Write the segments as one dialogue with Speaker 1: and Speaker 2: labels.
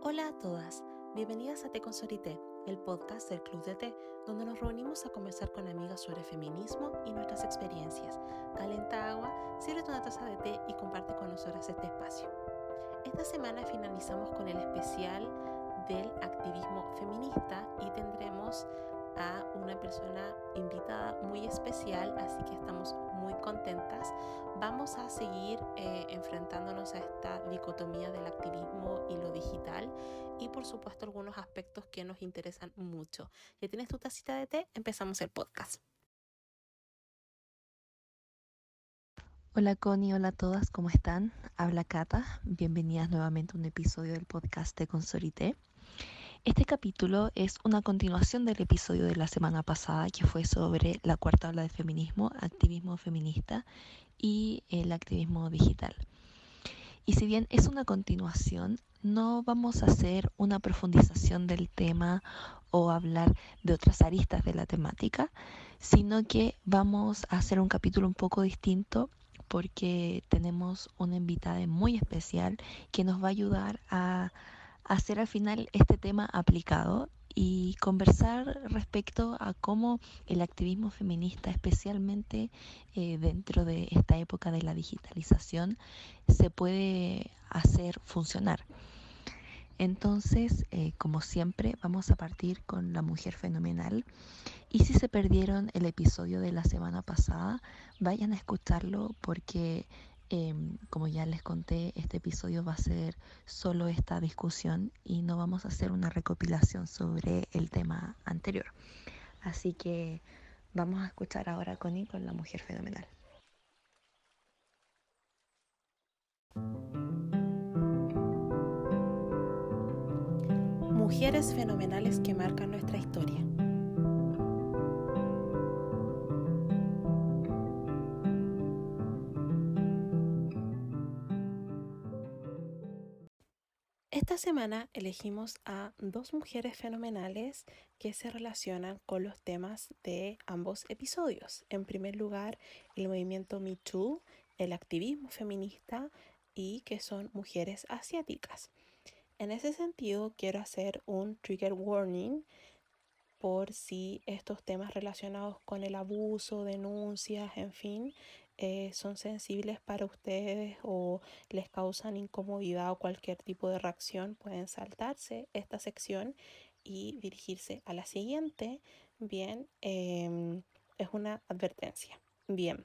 Speaker 1: Hola a todas, bienvenidas a Té con Sorité, el podcast del Club de Té, donde nos reunimos a conversar con amigas sobre feminismo y nuestras experiencias. Calenta agua, sírvete una taza de té y comparte con nosotras este espacio. Esta semana finalizamos con el especial del activismo feminista y tendremos a una persona invitada muy especial, así que estamos muy contentas. Vamos a seguir eh, enfrentándonos a esta dicotomía del activismo y lo digital y por supuesto algunos aspectos que nos interesan mucho. Ya tienes tu tacita de té, empezamos el podcast.
Speaker 2: Hola Connie, hola a todas, ¿cómo están? Habla Cata, bienvenidas nuevamente a un episodio del podcast de Consorité. Este capítulo es una continuación del episodio de la semana pasada que fue sobre la cuarta ola de feminismo, activismo feminista y el activismo digital. Y si bien es una continuación, no vamos a hacer una profundización del tema o hablar de otras aristas de la temática, sino que vamos a hacer un capítulo un poco distinto porque tenemos una invitada muy especial que nos va a ayudar a hacer al final este tema aplicado y conversar respecto a cómo el activismo feminista, especialmente eh, dentro de esta época de la digitalización, se puede hacer funcionar. Entonces, eh, como siempre, vamos a partir con la mujer fenomenal. Y si se perdieron el episodio de la semana pasada, vayan a escucharlo porque Em, como ya les conté, este episodio va a ser solo esta discusión y no vamos a hacer una recopilación sobre el tema anterior. Así que vamos a escuchar ahora a Connie con la mujer fenomenal.
Speaker 1: Mujeres fenomenales que marcan nuestra historia. Esta semana elegimos a dos mujeres fenomenales que se relacionan con los temas de ambos episodios. En primer lugar, el movimiento Me Too, el activismo feminista y que son mujeres asiáticas. En ese sentido, quiero hacer un trigger warning por si estos temas relacionados con el abuso, denuncias, en fin, eh, son sensibles para ustedes o les causan incomodidad o cualquier tipo de reacción, pueden saltarse esta sección y dirigirse a la siguiente. Bien, em, es una advertencia. Bien,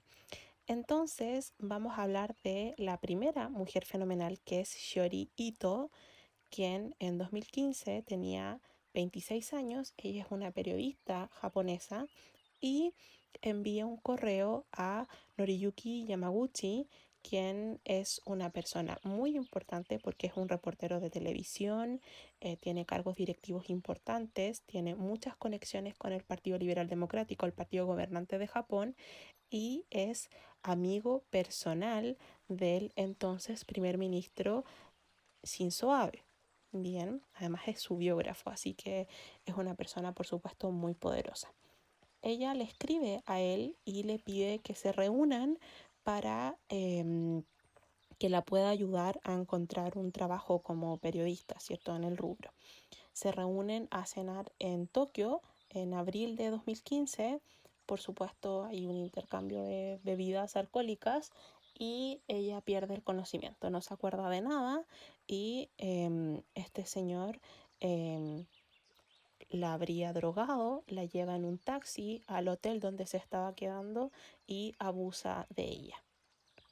Speaker 1: entonces vamos a hablar de la primera mujer fenomenal que es Shiori Ito, quien en 2015 tenía 26 años. Ella es una periodista japonesa y envía un correo a Noriyuki Yamaguchi, quien es una persona muy importante porque es un reportero de televisión, eh, tiene cargos directivos importantes, tiene muchas conexiones con el Partido Liberal Democrático, el partido gobernante de Japón, y es amigo personal del entonces primer ministro Shinzo Abe. Bien, además es su biógrafo, así que es una persona, por supuesto, muy poderosa ella le escribe a él y le pide que se reúnan para em, que la pueda ayudar a encontrar un trabajo como periodista, ¿cierto? En el rubro. Se reúnen a cenar en Tokio en abril de 2015. Por supuesto, hay un intercambio de bebidas alcohólicas y ella pierde el conocimiento, no se acuerda de nada y em, este señor em, la habría drogado, la lleva en un taxi al hotel donde se estaba quedando y abusa de ella.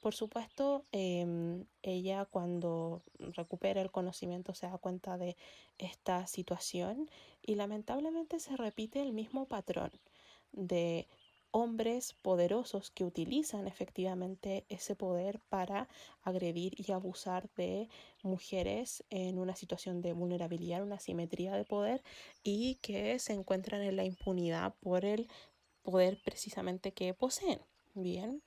Speaker 1: Por supuesto, em, ella cuando recupera el conocimiento se da cuenta de esta situación y lamentablemente se repite el mismo patrón de hombres poderosos que utilizan efectivamente ese poder para agredir y abusar de mujeres en una situación de vulnerabilidad, una simetría de poder y que se encuentran en la impunidad por el poder precisamente que poseen. Bien,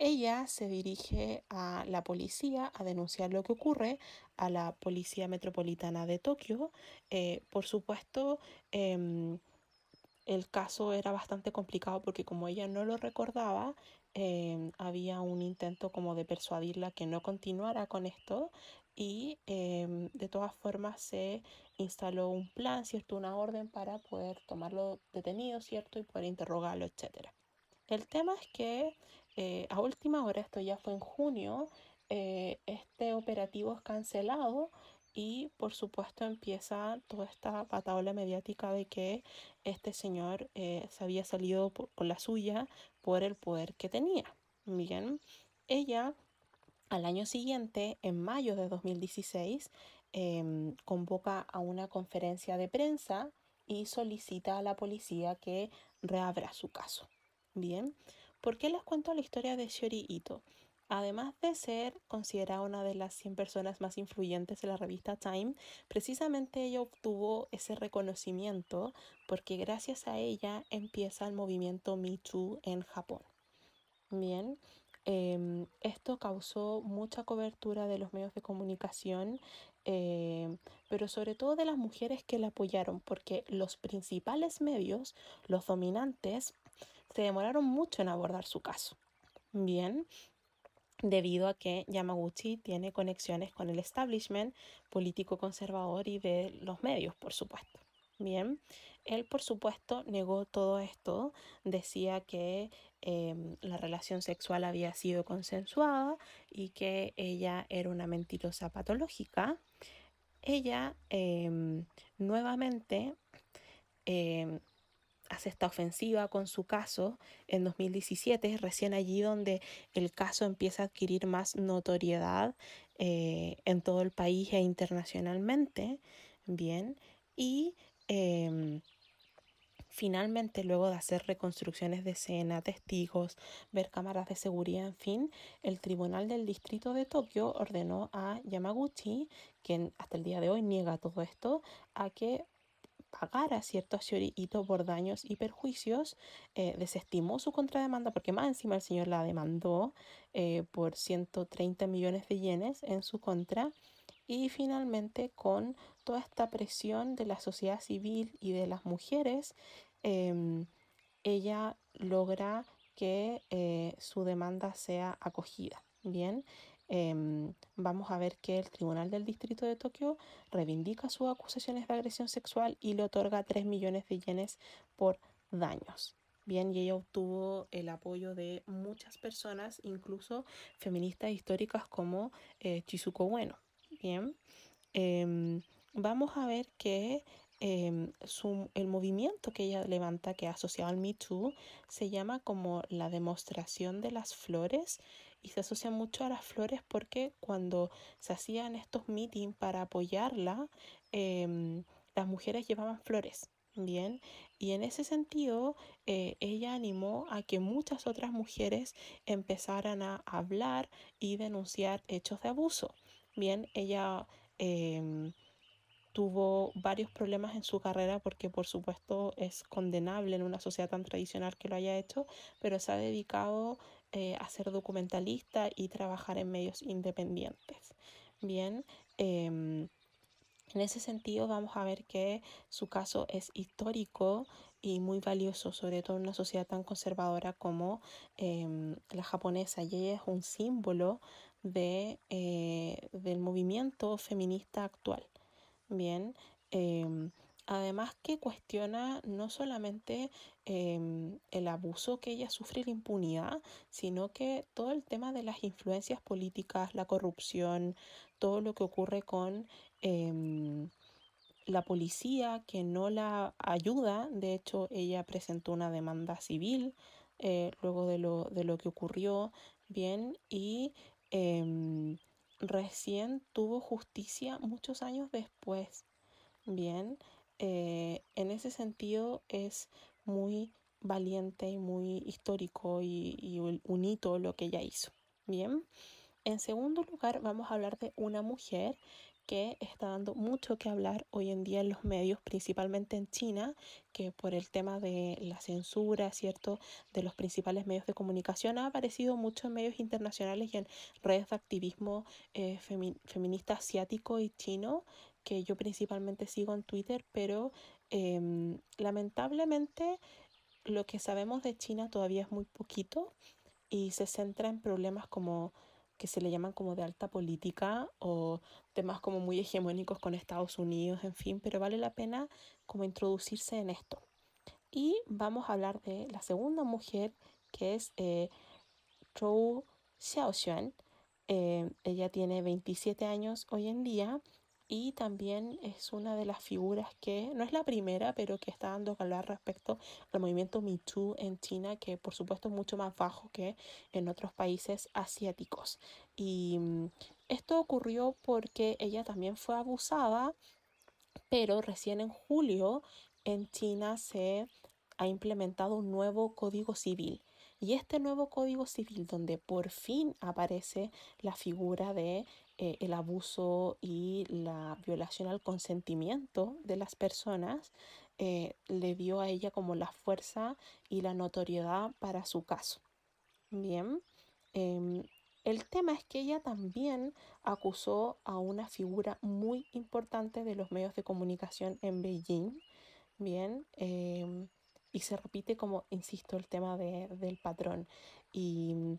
Speaker 1: ella se dirige a la policía a denunciar lo que ocurre, a la Policía Metropolitana de Tokio. Eh, por supuesto, em, el caso era bastante complicado porque como ella no lo recordaba, em, había un intento como de persuadirla que no continuara con esto y em, de todas formas se instaló un plan, ¿cierto? Una orden para poder tomarlo detenido, ¿cierto? Y poder interrogarlo, etc. El tema es que eh, a última hora, esto ya fue en junio, eh, este operativo es cancelado y por supuesto empieza toda esta pataola mediática de que este señor eh, se había salido con la suya por el poder que tenía. Bien, ella al año siguiente, en mayo de 2016, em, convoca a una conferencia de prensa y solicita a la policía que reabra su caso. Bien, ¿por qué les cuento la historia de Shiori Ito? Además de ser considerada una de las 100 personas más influyentes de la revista Time, precisamente ella obtuvo ese reconocimiento porque gracias a ella empieza el movimiento Me Too en Japón. Bien, em, esto causó mucha cobertura de los medios de comunicación, em, pero sobre todo de las mujeres que la apoyaron, porque los principales medios, los dominantes, se demoraron mucho en abordar su caso. Bien, debido a que Yamaguchi tiene conexiones con el establishment político conservador y de los medios, por supuesto. Bien, él por supuesto negó todo esto, decía que em, la relación sexual había sido consensuada y que ella era una mentirosa patológica. Ella em, nuevamente em, hace esta ofensiva con su caso en 2017, recién allí donde el caso empieza a adquirir más notoriedad eh, en todo el país e internacionalmente. Bien, y em, finalmente, luego de hacer reconstrucciones de escena, testigos, ver cámaras de seguridad, en fin, el Tribunal del Distrito de Tokio ordenó a Yamaguchi, quien hasta el día de hoy niega todo esto, a que pagara cierto a por daños y perjuicios, eh, desestimó su contrademanda porque más encima el señor la demandó eh, por 130 millones de yenes en su contra y finalmente con toda esta presión de la sociedad civil y de las mujeres, em, ella logra que eh, su demanda sea acogida. Bien, Em, vamos a ver que el Tribunal del Distrito de Tokio reivindica sus acusaciones de agresión sexual y le otorga 3 millones de yenes por daños. Bien, y ella obtuvo el apoyo de muchas personas, incluso feministas históricas como eh, Chizuko Bueno. Bien, em, vamos a ver que em, el movimiento que ella levanta, que ha asociado al Me Too, se llama como la demostración de las flores y se asocia mucho a las flores porque cuando se hacían estos meetings para apoyarla, em, las mujeres llevaban flores. Bien, y en ese sentido, eh, ella animó a que muchas otras mujeres empezaran a hablar y denunciar hechos de abuso. Bien, ella em, tuvo varios problemas en su carrera porque por supuesto es condenable en una sociedad tan tradicional que lo haya hecho, pero se ha dedicado eh, a ser documentalista y trabajar en medios independientes. Bien, em, en ese sentido vamos a ver que su caso es histórico y muy valioso, sobre todo en una sociedad tan conservadora como em, la japonesa. Y ella es un símbolo de, eh, del movimiento feminista actual. Bien, em, Además que cuestiona no solamente em, el abuso que ella sufre la impunidad, sino que todo el tema de las influencias políticas, la corrupción, todo lo que ocurre con em, la policía que no la ayuda. De hecho, ella presentó una demanda civil eh, luego de lo, de lo que ocurrió, bien, y em, recién tuvo justicia muchos años después. Bien, eh, en ese sentido es muy valiente y muy histórico y, un hito lo que ella hizo. Bien, en segundo lugar vamos a hablar de una mujer que está dando mucho que hablar hoy en día en los medios, principalmente en China, que por el tema de la censura, ¿cierto?, de los principales medios de comunicación, ha aparecido mucho en medios internacionales y en redes de activismo eh, feminista asiático y chino, que yo principalmente sigo en Twitter, pero em, lamentablemente lo que sabemos de China todavía es muy poquito y se centra en problemas como que se le llaman como de alta política o temas como muy hegemónicos con Estados Unidos, en fin, pero vale la pena como introducirse en esto. Y vamos a hablar de la segunda mujer que es eh, Zhou Xiaoxuan. Eh, ella tiene 27 años hoy en día y también es una de las figuras que, no es la primera, pero que está dando hablar respecto al movimiento Me Too en China, que por supuesto es mucho más bajo que en otros países asiáticos. Y mm, esto ocurrió porque ella también fue abusada, pero recién en julio en China se ha implementado un nuevo código civil. Y este nuevo código civil, donde por fin aparece la figura de eh, el abuso y la violación al consentimiento de las personas eh, le dio a ella como la fuerza y la notoriedad para su caso. Bien, em, el tema es que ella también acusó a una figura muy importante de los medios de comunicación en Beijing. Bien, em, y se repite como, insisto, el tema del patrón. Y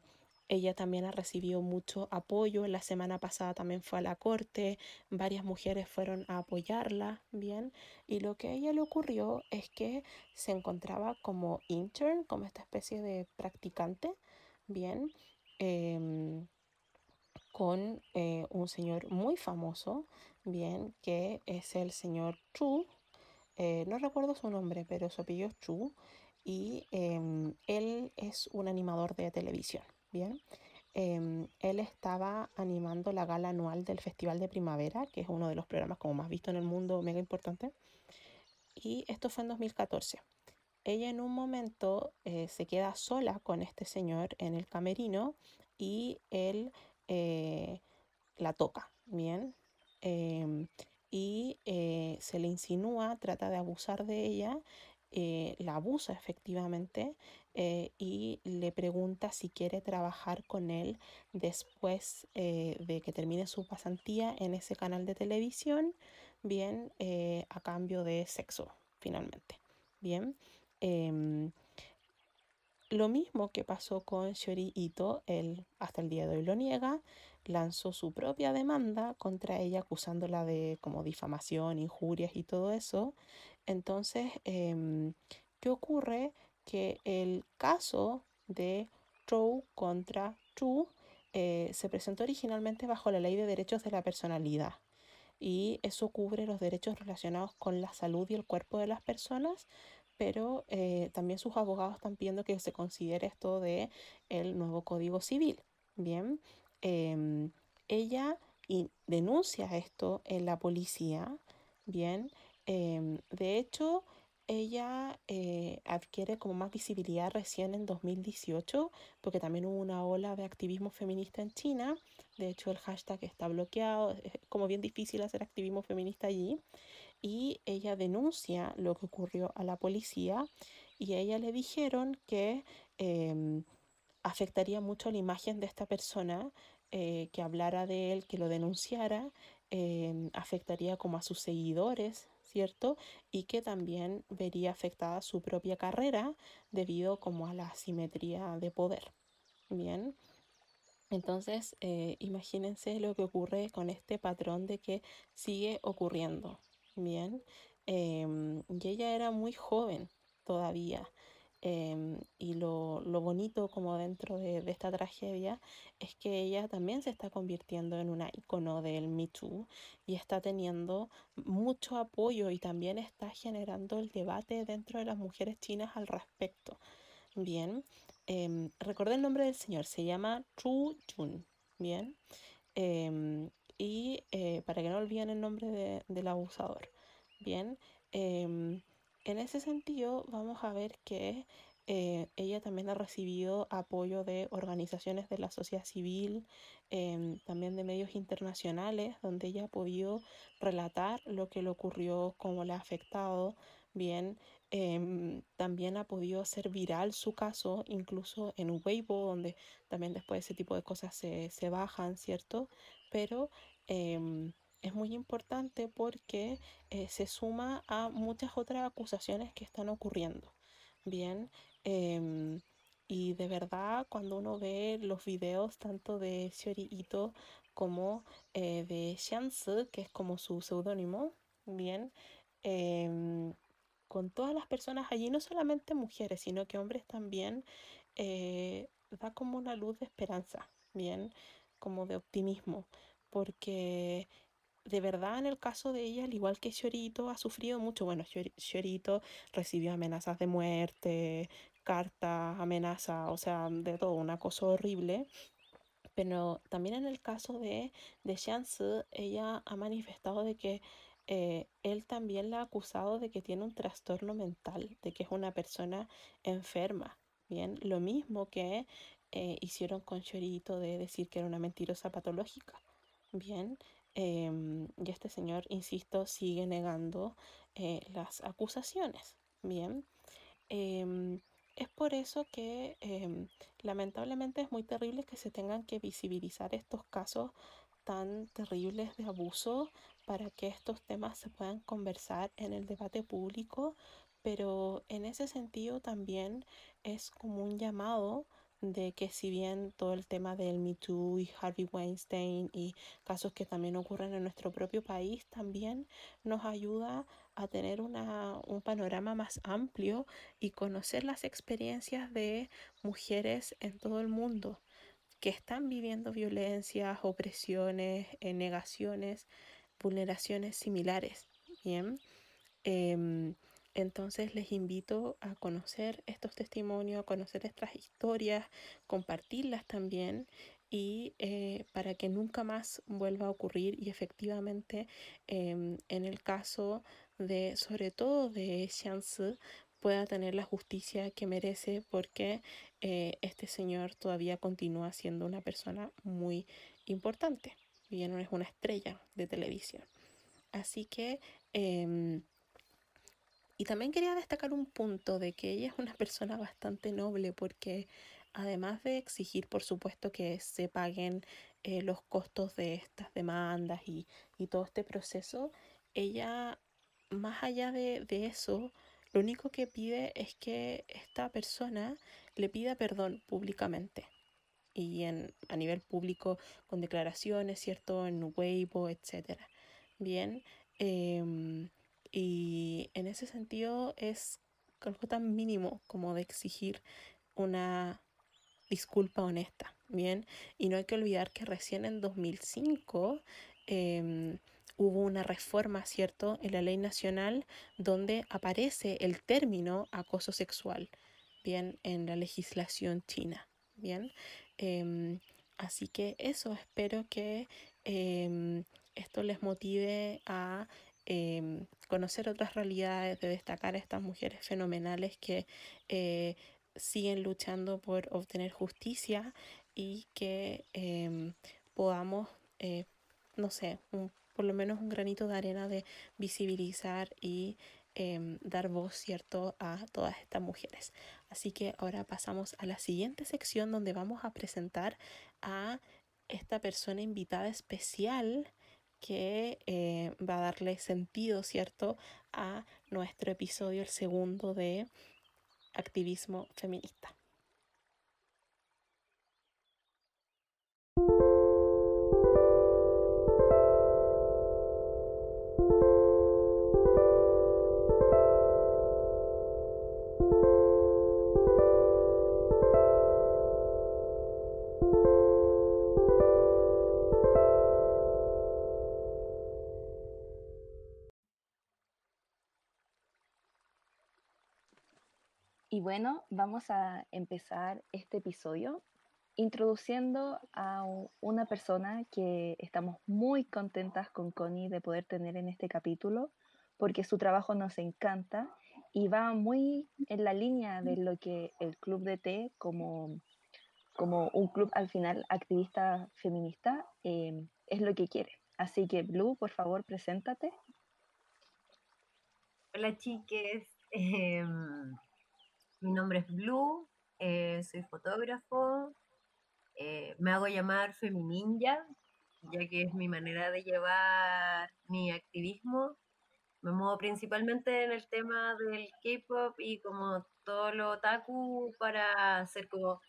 Speaker 1: ella también ha recibido mucho apoyo. La semana pasada también fue a la corte. Varias mujeres fueron a apoyarla, ¿bien? Y lo que a ella le ocurrió es que se encontraba como intern, como esta especie de practicante, ¿bien? Em, con eh, un señor muy famoso, ¿bien? Que es el señor Chu. Eh, no recuerdo su nombre, pero su apellido es Chu. Y em, él es un animador de televisión. Bien, em, él estaba animando la gala anual del Festival de Primavera, que es uno de los programas como más visto en el mundo, mega importante. Y esto fue en 2014. Ella en un momento eh, se queda sola con este señor en el camerino y él eh, la toca, ¿bien? Em, y eh, se le insinúa, trata de abusar de ella, la abusa efectivamente eh, y le pregunta si quiere trabajar con él después eh, de que termine su pasantía en ese canal de televisión, bien, eh, a cambio de sexo, finalmente. Bien. Em, lo mismo que pasó con Shori Ito, él hasta el día de hoy lo niega, lanzó su propia demanda contra ella acusándola de como difamación, injurias y todo eso. Entonces, em, ¿qué ocurre? que el caso de Zhou contra Zhu eh, se presentó originalmente bajo la Ley de Derechos de la Personalidad y eso cubre los derechos relacionados con la salud y el cuerpo de las personas, pero eh, también sus abogados están pidiendo que se considere esto de el nuevo Código Civil. Bien, em, ella denuncia esto en la policía. Bien, em, de hecho, ella eh, adquiere como más visibilidad recién en 2018, porque también hubo una ola de activismo feminista en China. De hecho, el hashtag está bloqueado, es como bien difícil hacer activismo feminista allí. Y ella denuncia lo que ocurrió a la policía y a ella le dijeron que em, afectaría mucho la imagen de esta persona eh, que hablara de él, que lo denunciara, em, afectaría como a sus seguidores, ¿cierto? Y que también vería afectada su propia carrera debido como a la asimetría de poder. Bien. Entonces, eh, imagínense lo que ocurre con este patrón de que sigue ocurriendo. Bien. Em, y ella era muy joven todavía. Em, y lo, bonito como dentro de, esta tragedia es que ella también se está convirtiendo en una icono del Me Too y está teniendo mucho apoyo y también está generando el debate dentro de las mujeres chinas al respecto. Bien, eh, recordé el nombre del señor, se llama Chu Jun. Bien, em, y eh, para que no olviden el nombre del abusador. Bien, en ese sentido, vamos a ver que eh, ella también ha recibido apoyo de organizaciones de la sociedad civil, em, también de medios internacionales, donde ella ha podido relatar lo que le ocurrió, cómo le ha afectado. Bien, em, también ha podido hacer viral su caso, incluso en Weibo, donde también después ese tipo de cosas se, se bajan, ¿cierto? Pero em, es muy importante porque eh, se suma a muchas otras acusaciones que están ocurriendo. Bien, em, Y de verdad, cuando uno ve los videos tanto de Shiori Ito como eh, de Xianzi, que es como su seudónimo, bien, em, con todas las personas allí, no solamente mujeres, sino que hombres también, eh, da como una luz de esperanza, bien, como de optimismo, porque de verdad en el caso de ella, al igual que Shiorito, ha sufrido mucho. Bueno, Shiorito recibió amenazas de muerte, cartas, amenazas, o sea, de todo, una cosa horrible. Pero también en el caso de, de ella ha manifestado de que eh, él también la ha acusado de que tiene un trastorno mental, de que es una persona enferma. Bien, lo mismo que eh, hicieron con Chorito de decir que era una mentirosa patológica. Bien, em, y este señor, insisto, sigue negando eh, las acusaciones. Bien, em, es por eso que em, lamentablemente es muy terrible que se tengan que visibilizar estos casos tan terribles de abuso para que estos temas se puedan conversar en el debate público, pero en ese sentido también es como un llamado de que si bien todo el tema del Me Too y Harvey Weinstein y casos que también ocurren en nuestro propio país también nos ayuda a tener una, un panorama más amplio y conocer las experiencias de mujeres en todo el mundo que están viviendo violencias, opresiones, eh, negaciones, vulneraciones similares. Bien. Em, entonces les invito a conocer estos testimonios, a conocer estas historias, compartirlas también y eh, para que nunca más vuelva a ocurrir y efectivamente em, en el caso de sobre todo de Xianzi pueda tener la justicia que merece porque eh, este señor todavía continúa siendo una persona muy importante. Bien, es una estrella de televisión. Así que em, y también quería destacar un punto de que ella es una persona bastante noble porque además de exigir, por supuesto, que se paguen eh, los costos de estas demandas y, todo este proceso, ella, más allá de, eso, lo único que pide es que esta persona le pida perdón públicamente y en, a nivel público con declaraciones, ¿cierto? En Weibo, etc. Bien. Em, y en ese sentido es algo tan mínimo como de exigir una disculpa honesta, ¿bien? Y no hay que olvidar que recién en 2005 em, hubo una reforma, ¿cierto?, en la ley nacional donde aparece el término acoso sexual, ¿bien? En la legislación china, ¿bien? Em, así que eso, espero que em, esto les motive a Em, conocer otras realidades, de destacar a estas mujeres fenomenales que eh, siguen luchando por obtener justicia y que em, podamos, eh, no sé, por lo menos un granito de arena de visibilizar y em, dar voz, ¿cierto?, a todas estas mujeres. Así que ahora pasamos a la siguiente sección donde vamos a presentar a esta persona invitada especial que eh, va a darle sentido, ¿cierto?, a nuestro episodio, el segundo de activismo feminista.
Speaker 3: Y bueno, vamos a empezar este episodio introduciendo a una persona que estamos muy contentas con Connie de poder tener en este capítulo, porque su trabajo nos encanta y va muy en la línea de lo que el Club de Té, como, como un club al final activista feminista, eh, es lo que quiere. Así que, Blue, por favor, preséntate.
Speaker 4: Hola, chiques. Em, mi nombre es Blue, eh, soy fotógrafo, eh, me hago llamar Femininja, ya que es mi manera de llevar mi activismo. Me muevo principalmente en el tema del K-pop y como todo lo otaku para hacer como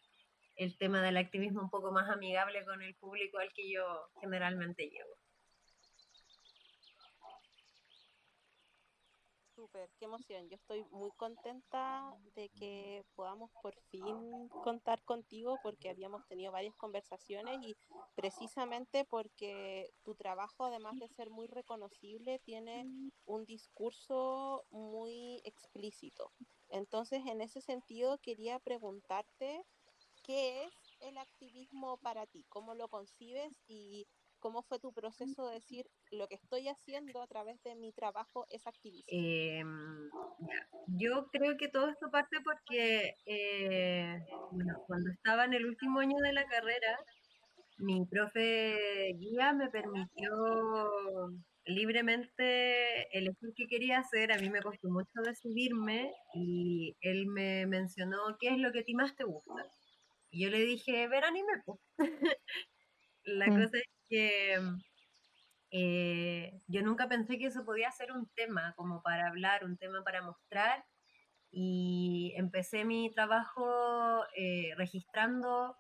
Speaker 4: el tema del activismo un poco más amigable con el público al que yo generalmente llevo.
Speaker 5: Súper, qué emoción. Yo estoy muy contenta de que podamos por fin contar contigo porque habíamos tenido varias conversaciones y precisamente porque tu trabajo, además de ser muy reconocible, tiene un discurso muy explícito. Entonces, en ese sentido, quería preguntarte qué es el activismo para ti, cómo lo concibes y cómo fue tu proceso de decir lo que estoy haciendo a través de mi trabajo es activismo.
Speaker 4: Em, yo creo que todo esto parte porque, eh, bueno, cuando estaba en el último año de la carrera, mi profe guía me permitió libremente elegir qué quería hacer. A mí me costó mucho decidirme y él me mencionó qué es lo que a ti más te gusta. Y yo le dije, ver anime. la mm. cosa es que eh, yo nunca pensé que eso podía ser un tema como para hablar, un tema para mostrar. Y empecé mi trabajo eh, registrando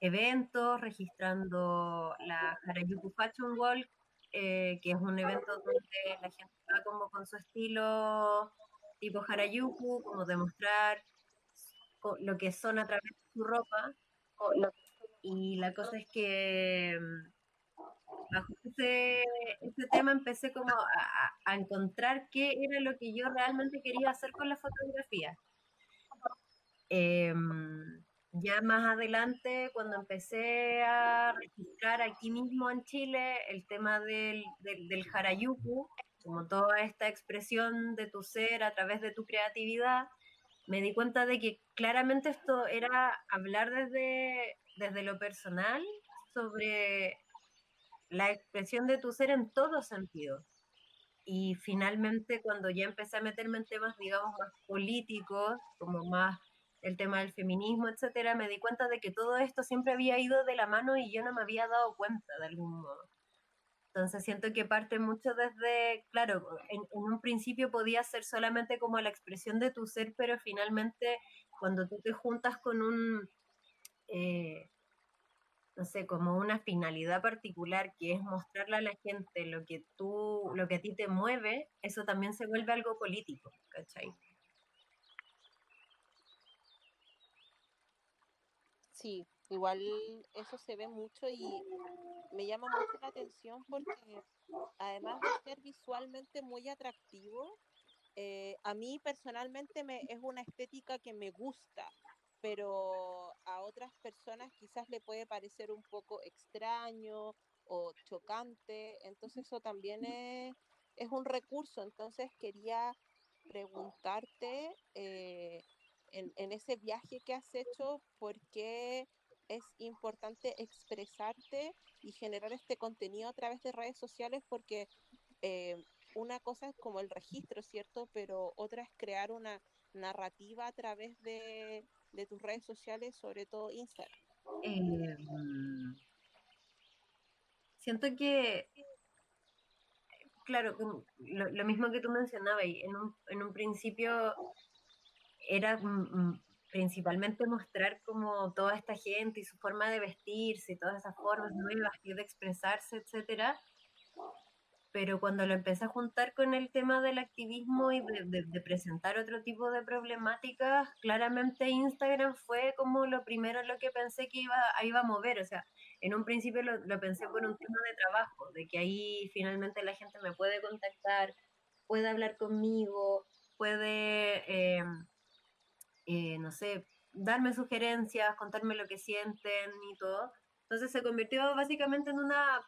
Speaker 4: eventos, registrando la Harajuku Fashion Walk, eh, que es un evento donde la gente va como con su estilo tipo Harajuku, como demostrar lo que son a través de su ropa. Y la cosa es que mm, bajo ese, tema empecé como a, encontrar qué era lo que yo realmente quería hacer con la fotografía. Em, ya más adelante, cuando empecé a registrar aquí mismo en Chile el tema del, del, del como toda esta expresión de tu ser a través de tu creatividad, me di cuenta de que claramente esto era hablar desde, desde lo personal sobre la expresión de tu ser en todo sentido. Y finalmente cuando ya empecé a meterme en temas, digamos, más políticos, como más el tema del feminismo, etcétera, me di cuenta de que todo esto siempre había ido de la mano y yo no me había dado cuenta de algún modo. Entonces siento que parte mucho desde, claro, en, un principio podía ser solamente como la expresión de tu ser, pero finalmente cuando tú te juntas con un, eh, no sé, como una finalidad particular que es mostrarle a la gente lo que tú, lo que a ti te mueve, eso también se vuelve algo político, ¿cachai?
Speaker 5: Sí, igual eso se ve mucho y me llama mucho la atención porque además de ser visualmente muy atractivo, eh, a mí personalmente me, es una estética que me gusta, pero a otras personas quizás le puede parecer un poco extraño o chocante, entonces eso también es, es un recurso, entonces quería preguntarte eh, en, en, ese viaje que has hecho, ¿por qué es importante expresarte y generar este contenido a través de redes sociales? Porque eh, una cosa es como el registro, ¿cierto? Pero otra es crear una narrativa a través de, de tus redes sociales, sobre todo Instagram.
Speaker 4: Em, siento que, claro, lo, lo, mismo que tú mencionabas, en un, en un principio era principalmente mostrar como toda esta gente y su forma de vestirse, todas esas formas nuevas de expresarse, etcétera. Pero cuando lo empecé a juntar con el tema del activismo y de, presentar otro tipo de problemáticas, claramente Instagram fue como lo primero lo que pensé que iba, iba a mover. O sea, en un principio lo, lo pensé por un tema de trabajo, de que ahí finalmente la gente me puede contactar, puede hablar conmigo, puede... Eh, eh, no sé, darme sugerencias, contarme lo que sienten y todo. Entonces se convirtió básicamente en una,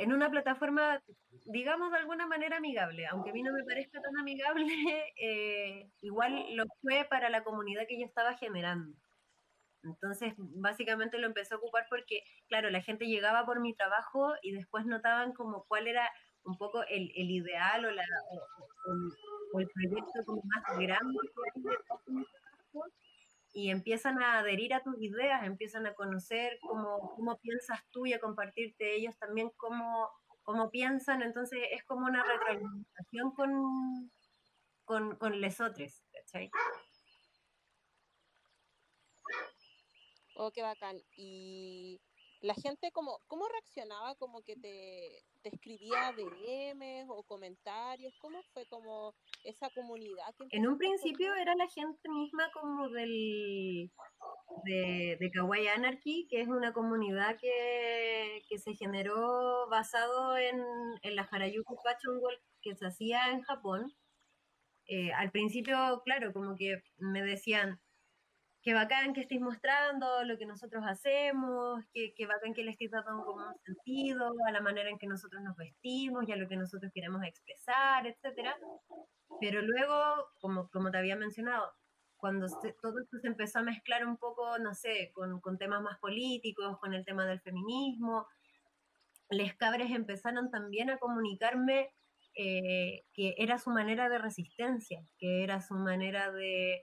Speaker 4: en una plataforma, digamos, de alguna manera amigable. Aunque a mí no me parezca tan amigable, eh, igual lo fue para la comunidad que yo estaba generando. Entonces, básicamente lo empecé a ocupar porque, claro, la gente llegaba por mi trabajo y después notaban como cuál era un poco el, el ideal o, la, o, el proyecto como más grande y empiezan a adherir a tus ideas, empiezan a conocer cómo, cómo piensas tú y a compartirte ellos también cómo, cómo piensan, entonces es como una retroalimentación con, con, con lesotres, ¿cachai?
Speaker 5: Oh, qué bacán. Y la gente, como, ¿cómo reaccionaba? Como que te, te escribía DMs o comentarios. ¿Cómo fue como esa comunidad? Que
Speaker 4: en un principio era la gente misma como del de, de Kawaii Anarchy, que es una comunidad que, que se generó basado en, en la Harajuku Fashion World que se hacía en Japón. Eh, al principio, claro, como que me decían, qué bacán que estéis mostrando lo que nosotros hacemos, qué, qué bacán que le estéis dando como un sentido a la manera en que nosotros nos vestimos y a lo que nosotros queremos expresar, etcétera. Pero luego, como, como te había mencionado, cuando todo esto se empezó a mezclar un poco, no sé, con, con temas más políticos, con el tema del feminismo, les cabres empezaron también a comunicarme eh, que era su manera de resistencia, que era su manera de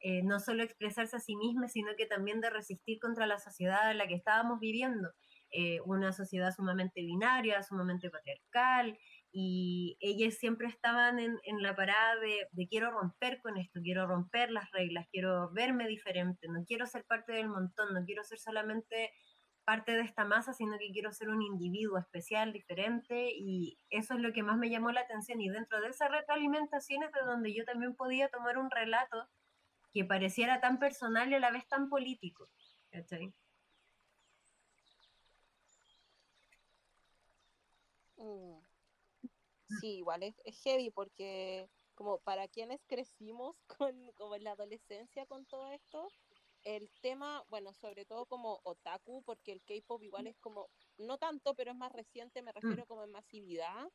Speaker 4: eh, no solo expresarse a sí misma, sino que también de resistir contra la sociedad en la que estábamos viviendo, eh, una sociedad sumamente binaria, sumamente patriarcal, y ellas siempre estaban en, en la parada de, de, quiero romper con esto, quiero romper las reglas, quiero verme diferente, no quiero ser parte del montón, no quiero ser solamente parte de esta masa, sino que quiero ser un individuo especial, diferente, y eso es lo que más me llamó la atención. Y dentro de esa retroalimentación es de donde yo también podía tomar un relato que pareciera tan personal y a la vez tan político. ¿cachai?
Speaker 5: Mm. Sí, igual es, es, heavy porque como para quienes crecimos con como en la adolescencia con todo esto, el tema, bueno, sobre todo como otaku, porque el K-pop igual es como, no tanto, pero es más reciente, me refiero como en masividad.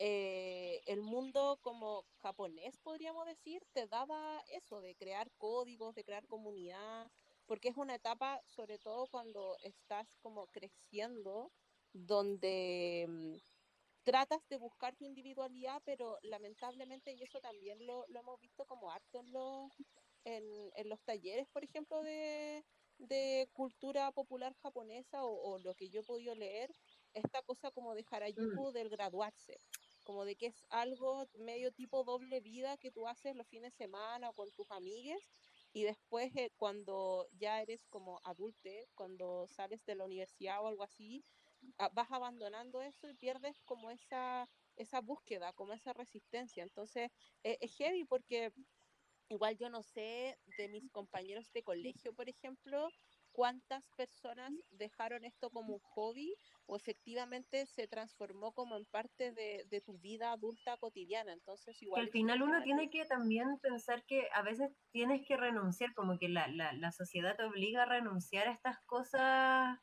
Speaker 5: Eh, el mundo como japonés, podríamos decir, te daba eso de crear códigos, de crear comunidad, porque es una etapa, sobre todo cuando estás como creciendo, donde mm, tratas de buscar tu individualidad, pero lamentablemente, y eso también lo, lo hemos visto como harto en los en, en los talleres, por ejemplo, de, de cultura popular japonesa o, o, lo que yo he podido leer, esta cosa como de Harajuku mm. del graduarse, como de que es algo medio tipo doble vida que tú haces los fines de semana o con tus amigues y después eh, cuando ya eres como adulte, cuando sales de la universidad o algo así, vas abandonando eso y pierdes como esa, esa búsqueda, como esa resistencia. Entonces eh, es heavy porque Igual yo no sé de mis compañeros de colegio, por ejemplo, cuántas personas dejaron esto como un hobby o efectivamente se transformó como en parte de, de tu vida adulta cotidiana. Entonces, igual...
Speaker 4: Que al final uno tiene que también pensar que a veces tienes que renunciar, como que la, la, la sociedad te obliga a renunciar a estas cosas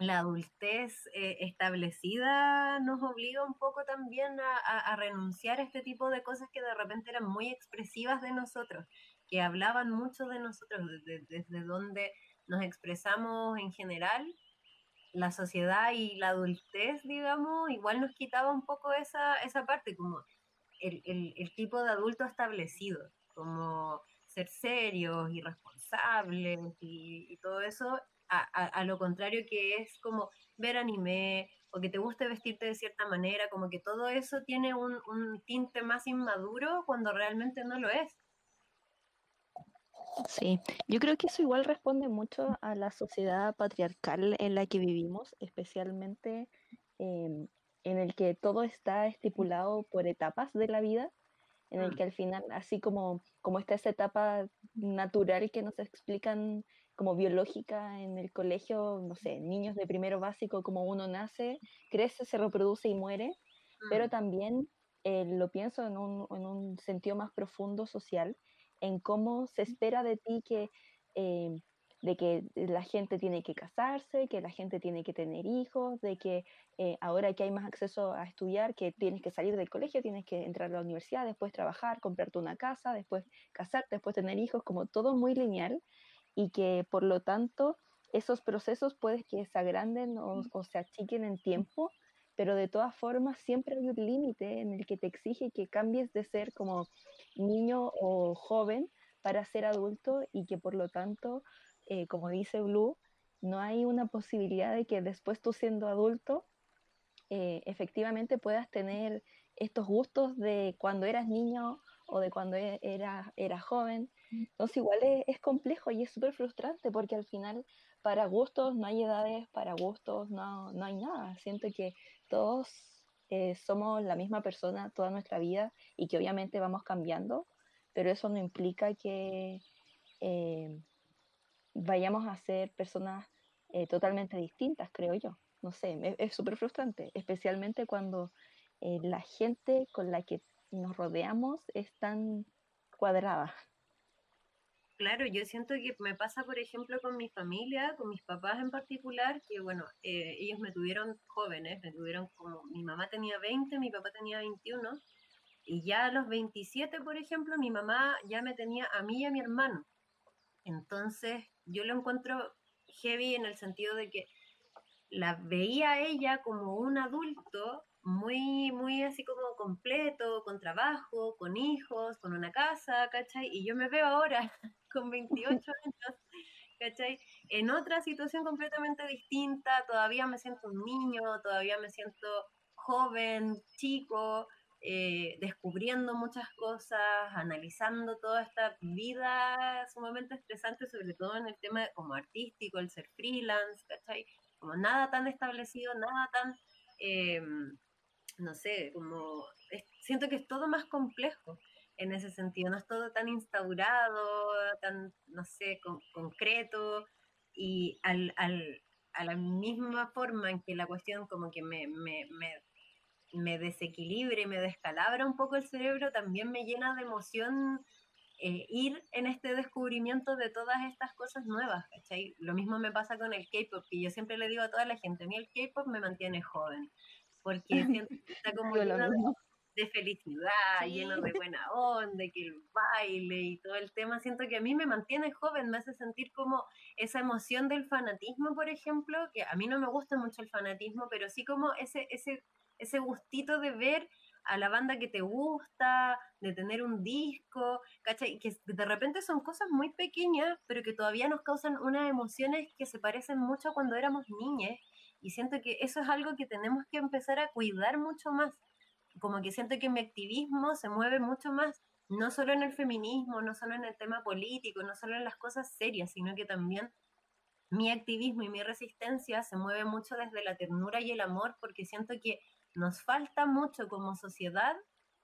Speaker 4: la adultez eh, establecida nos obliga un poco también a, a, renunciar a este tipo de cosas que de repente eran muy expresivas de nosotros, que hablaban mucho de nosotros, desde, donde nos expresamos en general, la sociedad y la adultez, digamos, igual nos quitaba un poco esa, esa parte, como el, el, tipo de adulto establecido, como ser serios y responsables y todo eso, a, a, lo contrario que es como ver anime o que te guste vestirte de cierta manera, como que todo eso tiene un, un tinte más inmaduro cuando realmente no lo es.
Speaker 3: Sí, yo creo que eso igual responde mucho a la sociedad patriarcal en la que vivimos, especialmente eh, en el que todo está estipulado por etapas de la vida, en el que al final, así como, como está esa etapa natural que nos explican como biológica en el colegio, no sé, niños de primero básico, como uno nace, crece, se reproduce y muere, pero mm. también eh, lo pienso en un, en un, sentido más profundo social, en cómo se espera de ti que, eh, de que la gente tiene que casarse, que la gente tiene que tener hijos, de que eh, ahora que hay más acceso a estudiar, que tienes que salir del colegio, tienes que entrar a la universidad, después trabajar, comprarte una casa, después casarte, después tener hijos, como todo muy lineal y que por lo tanto esos procesos pueden que se agranden o, o, se achiquen en tiempo, pero de todas formas siempre hay un límite en el que te exige que cambies de ser como niño o joven para ser adulto y que por lo tanto, eh, como dice Blue, no hay una posibilidad de que después tú siendo adulto eh, efectivamente puedas tener estos gustos de cuando eras niño o de cuando e-, eras era joven. Entonces igual es, complejo y es súper frustrante porque al final para gustos no hay edades, para gustos no, no hay nada. Siento que todos eh, somos la misma persona toda nuestra vida y que obviamente vamos cambiando, pero eso no implica que eh, vayamos a ser personas eh, totalmente distintas, creo yo. No sé, es súper frustrante, especialmente cuando la gente con la que nos rodeamos es tan cuadrada.
Speaker 4: Claro, yo siento que me pasa, por ejemplo, con mi familia, con mis papás en particular, que bueno, eh, ellos me tuvieron jóvenes, me tuvieron como, mi mamá tenía 20, mi papá tenía 21, y ya a los 27, por ejemplo, mi mamá ya me tenía a mí y a mi hermano. Entonces, yo lo encuentro heavy en el sentido de que la veía ella como un adulto muy, muy así como completo, con trabajo, con hijos, con una casa, ¿cachai? Y yo me veo ahora con 28 años, ¿cachai? En otra situación completamente distinta, todavía me siento un niño, todavía me siento joven, chico, eh, descubriendo muchas cosas, analizando toda esta vida sumamente estresante, sobre todo en el tema como artístico, el ser freelance, ¿cachai? Como nada tan establecido, nada tan... Em, no sé, como siento que es todo más complejo en ese sentido, no es todo tan instaurado, tan, no sé, concreto, y al, al, a la misma forma en que la cuestión como que me, me, me, me desequilibra y me descalabra un poco el cerebro, también me llena de emoción eh, ir en este descubrimiento de todas estas cosas nuevas, ¿cachai? Lo mismo me pasa con el K-pop, que yo siempre le digo a toda la gente, a mí el K-pop me mantiene joven porque siento que está como de, felicidad, lleno de buena onda, que el baile y todo el tema, siento que a mí me mantiene joven, me hace sentir como esa emoción del fanatismo, por ejemplo, que a mí no me gusta mucho el fanatismo, pero sí como ese, ese, ese gustito de ver a la banda que te gusta, de tener un disco, ¿cachai? Que de repente son cosas muy pequeñas, pero que todavía nos causan unas emociones que se parecen mucho a cuando éramos niñas y siento que eso es algo que tenemos que empezar a cuidar mucho más. Como que siento que mi activismo se mueve mucho más, no solo en el feminismo, no solo en el tema político, no solo en las cosas serias, sino que también mi activismo y mi resistencia se mueve mucho desde la ternura y el amor, porque siento que nos falta mucho como sociedad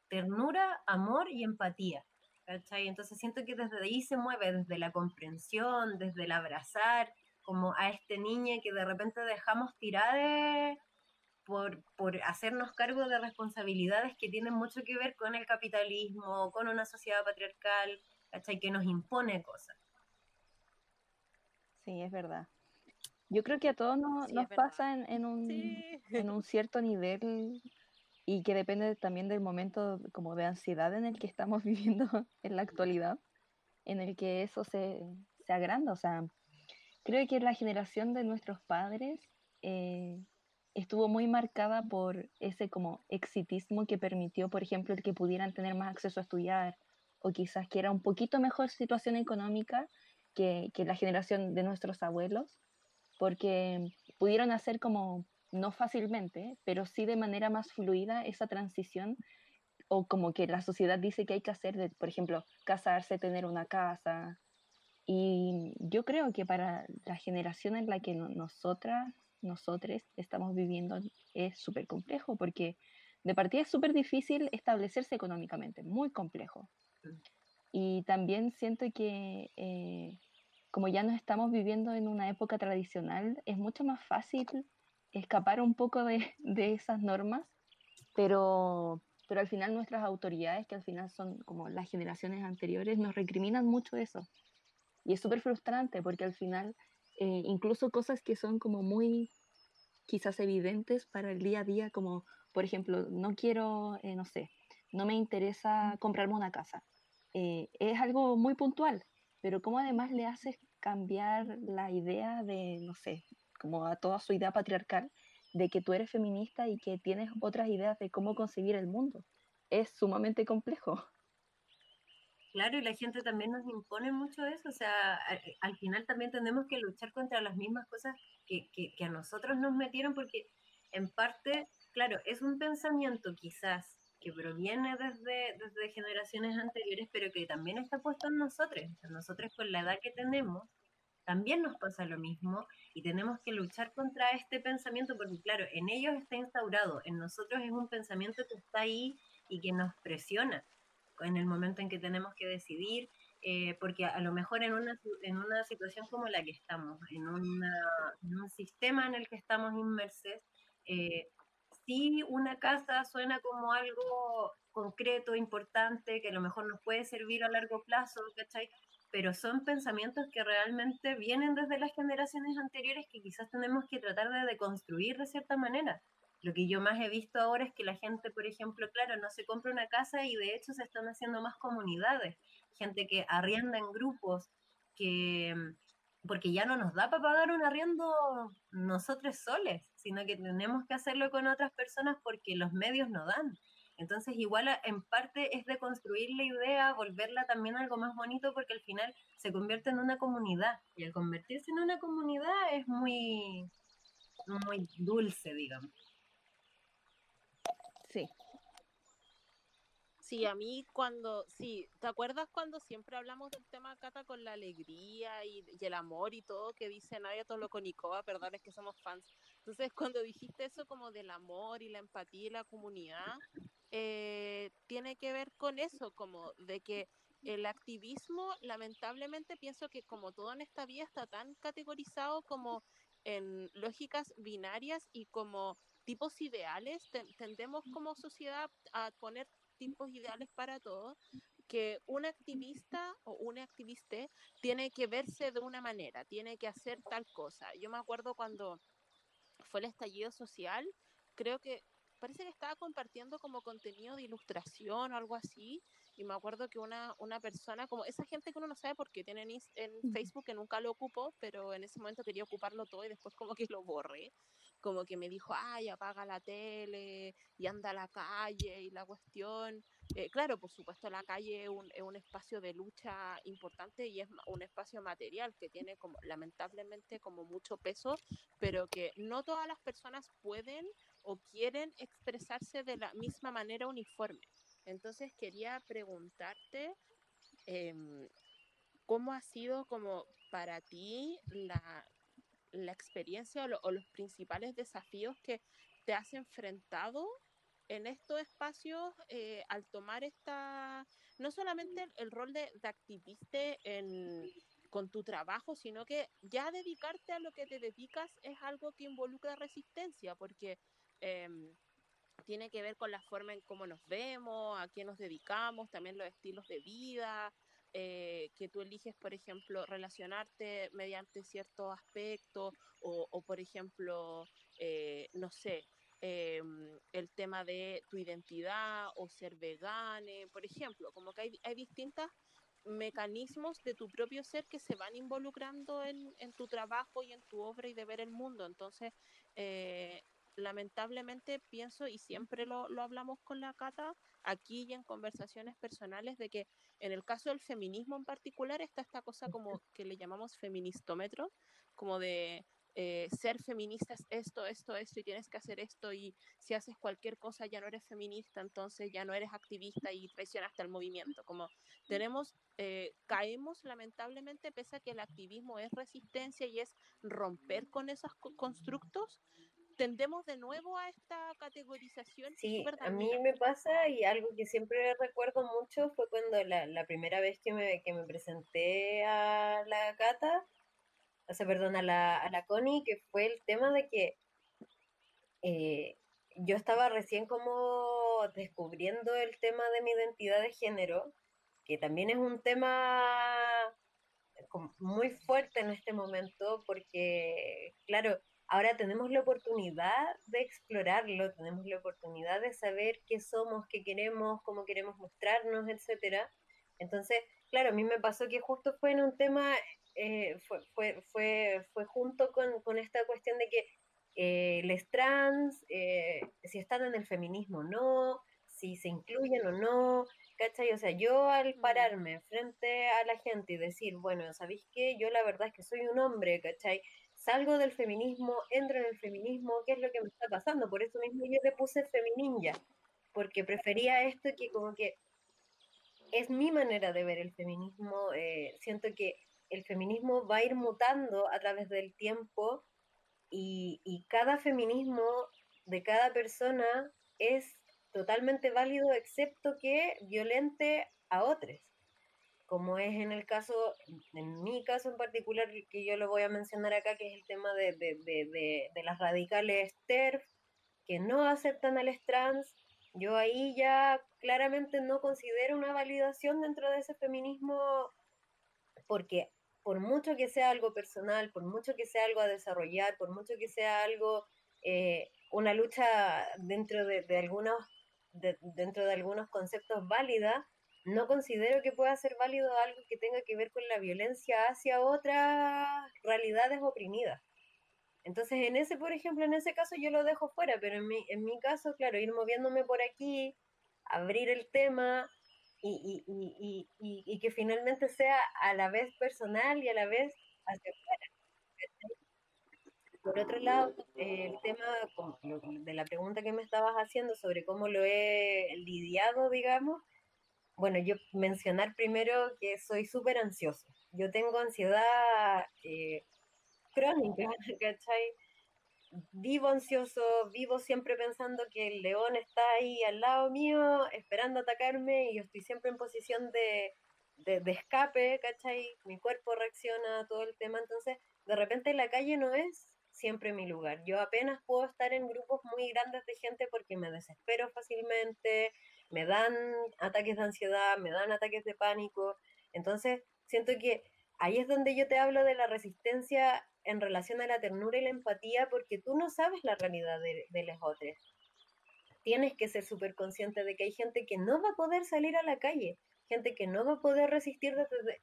Speaker 4: ternura, amor y empatía. ¿cachai? Entonces siento que desde ahí se mueve, desde la comprensión, desde el abrazar, como a este niño que de repente dejamos tirar por, por hacernos cargo de responsabilidades que tienen mucho que ver con el capitalismo, con una sociedad patriarcal, ¿cachai? Que nos impone cosas.
Speaker 3: Sí, es verdad. Yo creo que a todos nos, pasa en, un, en un cierto nivel y que depende también del momento como de ansiedad en el que estamos viviendo en la actualidad, en el que eso se, se agranda. O sea, Creo que la generación de nuestros padres eh, estuvo muy marcada por ese como exitismo que permitió, por ejemplo, que pudieran tener más acceso a estudiar o quizás que era un poquito mejor situación económica que, que la generación de nuestros abuelos, porque pudieron hacer como, no fácilmente, pero sí de manera más fluida esa transición o como que la sociedad dice que hay que hacer, de, por ejemplo, casarse, tener una casa, y yo creo que para la generación en la que nosotras, nosotros estamos viviendo es súper complejo porque de partida es súper difícil establecerse económicamente, muy complejo. Y también siento que eh, como ya no estamos viviendo en una época tradicional, es mucho más fácil escapar un poco de, de esas normas, pero, pero al final nuestras autoridades, que al final son como las generaciones anteriores, nos recriminan mucho eso. Y es súper frustrante porque al final, eh, incluso cosas que son como muy quizás evidentes para el día a día, como por ejemplo, no quiero, eh, no sé, no me interesa comprarme una casa. Eh, es algo muy puntual, pero como además le haces cambiar la idea de, no sé, como a toda su idea patriarcal, de que tú eres feminista y que tienes otras ideas de cómo concebir el mundo. Es sumamente complejo.
Speaker 4: Claro, y la gente también nos impone mucho eso, o sea, al, final también tenemos que luchar contra las mismas cosas que, que, a nosotros nos metieron, porque en parte claro, es un pensamiento quizás que proviene desde, desde generaciones anteriores, pero que también está puesto en nosotros. Nosotros con la edad que tenemos, también nos pasa lo mismo y tenemos que luchar contra este pensamiento porque claro, en ellos está instaurado, en nosotros es un pensamiento que está ahí y que nos presiona en el momento en que tenemos que decidir, eh, porque a, lo mejor en una, en una situación como la que estamos, en, un sistema en el que estamos inmersos, eh, si una casa suena como algo concreto, importante, que a lo mejor nos puede servir a largo plazo, ¿cachai? Pero son pensamientos que realmente vienen desde las generaciones anteriores que quizás tenemos que tratar de deconstruir de cierta manera. Lo que yo más he visto ahora es que la gente, por ejemplo, claro, no se compra una casa y de hecho se están haciendo más comunidades, gente que arrienda en grupos, que porque ya no nos da para pagar un arriendo nosotros soles, sino que tenemos que hacerlo con otras personas porque los medios no dan. Entonces, igual en parte es de construir la idea, volverla también algo más bonito, porque al final se convierte en una comunidad. Y al convertirse en una comunidad es muy, muy dulce, digamos.
Speaker 5: Sí. Sí, a mí cuando, sí, ¿te acuerdas cuando siempre hablamos del tema Cata con la alegría y, el amor y todo que dice Nadia Toloconicova, perdón, es que somos fans. Entonces, cuando dijiste eso como del amor y la empatía y la comunidad, eh, tiene que ver con eso, como de que el activismo, lamentablemente, pienso que como todo en esta vida está tan categorizado como en lógicas binarias y como tipos ideales, tendemos como sociedad a poner tipos ideales para todos, que un activista o un activiste tiene que verse de una manera, tiene que hacer tal cosa. Yo me acuerdo cuando fue el estallido social, creo que parece que estaba compartiendo como contenido de ilustración o algo así, y me acuerdo que una, una persona, como esa gente que uno no sabe por qué tienen en Facebook, que nunca lo ocupó, pero en ese momento quería ocuparlo todo y después como que lo borré, como que me dijo, ay, apaga la tele y anda a la calle y la cuestión. Eh, claro, por supuesto, la calle es un, es un, espacio de lucha importante y es un espacio material que tiene como lamentablemente como mucho peso, pero que no todas las personas pueden o quieren expresarse de la misma manera uniforme. Entonces quería preguntarte em, cómo ha sido como para ti la, la experiencia o, los principales desafíos que te has enfrentado en estos espacios eh, al tomar esta, no solamente el, rol de, activista en, con tu trabajo, sino que ya dedicarte a lo que te dedicas es algo que involucra resistencia, porque em, tiene que ver con la forma en cómo nos vemos, a qué nos dedicamos, también los estilos de vida, eh, que tú eliges, por ejemplo, relacionarte mediante ciertos aspectos o, por ejemplo, eh, no sé, em, el tema de tu identidad o ser vegane, por ejemplo, como que hay, hay distintos mecanismos de tu propio ser que se van involucrando en, en, tu trabajo y en tu obra y de ver el mundo. Entonces, eh, lamentablemente pienso, y siempre lo, hablamos con la Cata, aquí y en conversaciones personales, de que en el caso del feminismo en particular está esta cosa como que le llamamos feministómetro, como de eh, ser feminista es esto, esto, esto, y tienes que hacer esto, y si haces cualquier cosa ya no eres feminista, entonces ya no eres activista y traicionaste al movimiento. Como tenemos, eh, caemos lamentablemente, pese a que el activismo es resistencia y es romper con esos constructos, tendemos de nuevo a esta categorización.
Speaker 4: Sí, a mí me pasa y algo que siempre recuerdo mucho fue cuando la, la primera vez que me, que me, presenté a la Cata, o sea, perdón, a la, a la Connie, que fue el tema de que eh, yo estaba recién como descubriendo el tema de mi identidad de género, que también es un tema muy fuerte en este momento porque, claro, Ahora tenemos la oportunidad de explorarlo, tenemos la oportunidad de saber qué somos, qué queremos, cómo queremos mostrarnos, etcétera. Entonces, claro, a mí me pasó que justo fue en un tema, eh, fue, fue, fue, fue, junto con, con, esta cuestión de que eh, les trans, eh, si están en el feminismo o no, si se incluyen o no, ¿cachai? O sea, yo al mm. pararme frente a la gente y decir, bueno, ¿sabéis qué? Yo la verdad es que soy un hombre, ¿cachai? Salgo del feminismo, entro en el feminismo, ¿qué es lo que me está pasando? Por eso mismo yo le puse femininja, porque prefería esto que como que es mi manera de ver el feminismo. Eh, siento que el feminismo va a ir mutando a través del tiempo y, y cada feminismo de cada persona es totalmente válido excepto que violente a otros como es en el caso, en mi caso en particular, que yo lo voy a mencionar acá, que es el tema de, de, de, de las radicales TERF, que no aceptan al trans, yo ahí ya claramente no considero una validación dentro de ese feminismo, porque por mucho que sea algo personal, por mucho que sea algo a desarrollar, por mucho que sea algo, eh, una lucha dentro de, de algunos, dentro de algunos conceptos válida, no considero que pueda ser válido algo que tenga que ver con la violencia hacia otras realidades oprimidas. Entonces, en ese, por ejemplo, en ese caso yo lo dejo fuera, pero en mi, en mi caso, claro, ir moviéndome por aquí, abrir el tema y, y, y, y que finalmente sea a la vez personal y a la vez hacia afuera. Por otro lado, el tema de la pregunta que me estabas haciendo sobre cómo lo he lidiado, digamos, bueno, yo mencionar primero que soy súper ansioso. Yo tengo ansiedad eh, crónica, ¿cachai? Vivo ansioso, vivo siempre pensando que el león está ahí al lado mío, esperando atacarme, y yo estoy siempre en posición de, de, de escape, ¿cachai? Mi cuerpo reacciona a todo el tema, entonces de repente la calle no es siempre mi lugar. Yo apenas puedo estar en grupos muy grandes de gente porque me desespero fácilmente, me dan ataques de ansiedad, me dan ataques de pánico. Entonces, siento que ahí es donde yo te hablo de la resistencia en relación a la ternura y la empatía, porque tú no sabes la realidad de, los otros. Tienes que ser súper consciente de que hay gente que no va a poder salir a la calle, gente que no va a poder resistir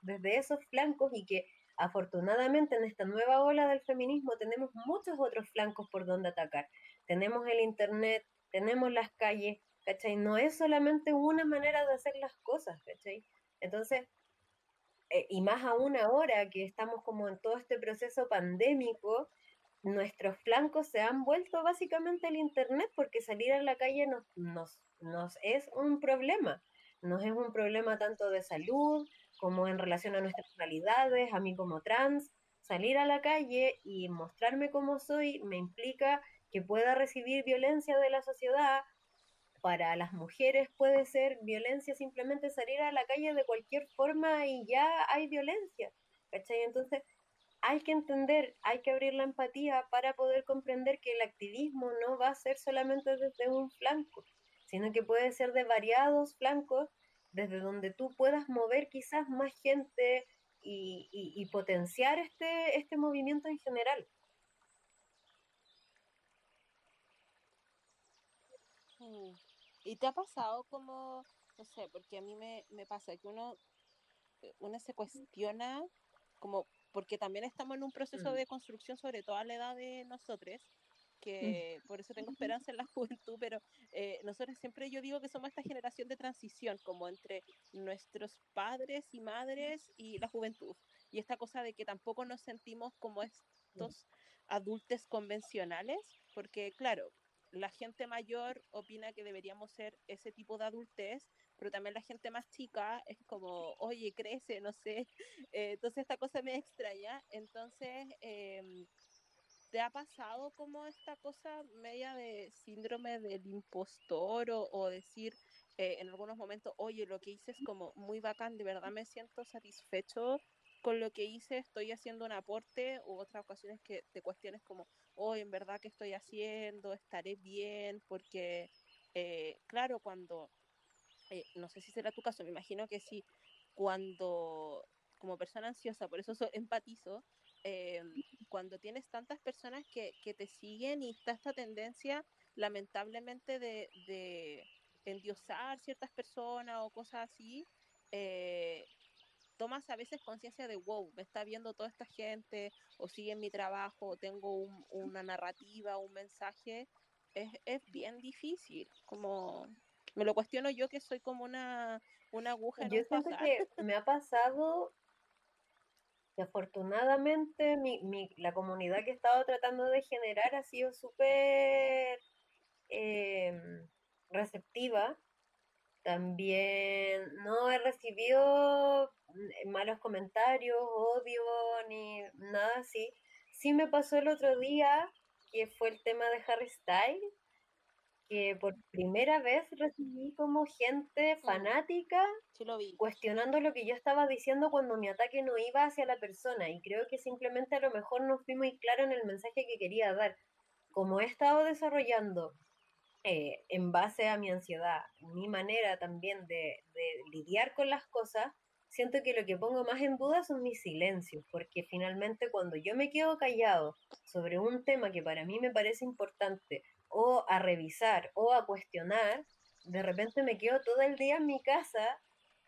Speaker 4: desde esos flancos y que afortunadamente en esta nueva ola del feminismo tenemos muchos otros flancos por donde atacar. Tenemos el Internet, tenemos las calles, ¿cachai? No es solamente una manera de hacer las cosas, ¿cachai? Entonces, eh, y más aún ahora que estamos como en todo este proceso pandémico, nuestros flancos se han vuelto básicamente el Internet porque salir a la calle nos, nos, nos es un problema. Nos es un problema tanto de salud como en relación a nuestras realidades, a mí como trans. Salir a la calle y mostrarme como soy me implica que pueda recibir violencia de la sociedad, para las mujeres puede ser violencia simplemente salir a la calle de cualquier forma y ya hay violencia, ¿cachai? Entonces hay que entender, hay que abrir la empatía para poder comprender que el activismo no va a ser solamente desde un flanco, sino que puede ser de variados flancos, desde donde tú puedas mover quizás más gente y, potenciar este, este movimiento en general.
Speaker 5: Mm. ¿Y te ha pasado como, no sé, porque a mí me, me pasa que uno, eh, uno se cuestiona como, porque también estamos en un proceso de construcción, sobre todo a la edad de nosotros, que por eso tengo esperanza en la juventud, pero eh, nosotros siempre yo digo que somos esta generación de transición, como entre nuestros padres y madres y la juventud. Y esta cosa de que tampoco nos sentimos como estos adultos convencionales, porque claro, la gente mayor opina que deberíamos ser ese tipo de adultez, pero también la gente más chica es como, oye, crece, no sé. Eh, entonces esta cosa me extraña. Entonces, em, ¿te ha pasado como esta cosa media de síndrome del impostor o, o decir eh, en algunos momentos, oye, lo que hice es como muy bacán, de verdad me siento satisfecho con lo que hice estoy haciendo un aporte u otras ocasiones que te cuestiones como, oh, en verdad que estoy haciendo, estaré bien, porque, eh, claro, cuando, eh, no sé si será tu caso, me imagino que sí, cuando como persona ansiosa, por eso empatizo, eh, cuando tienes tantas personas que, que, te siguen y está esta tendencia, lamentablemente, de, de endiosar ciertas personas o cosas así, eh, tomas a veces conciencia de, wow, me está viendo toda esta gente, o sigue en mi trabajo, o tengo un, una narrativa, un mensaje, es, es, bien difícil, como me lo cuestiono yo que soy como una, una aguja.
Speaker 4: En yo siento que me ha pasado que afortunadamente mi, la comunidad que he estado tratando de generar ha sido súper em, receptiva. También no he recibido mm, malos comentarios, odio, ni nada así. Sí me pasó el otro día, que fue el tema de Harry Styles, que por primera vez recibí como gente fanática cuestionando lo que yo estaba diciendo cuando mi ataque no iba hacia la persona y creo que simplemente a lo mejor no fui muy claro en el mensaje que quería dar. Como he estado desarrollando eh, en base a mi ansiedad, mi manera también de, de lidiar con las cosas, siento que lo que pongo más en duda son mis silencios, porque finalmente cuando yo me quedo callado sobre un tema que para mí me parece importante, o a revisar o a cuestionar, de repente me quedo todo el día en mi casa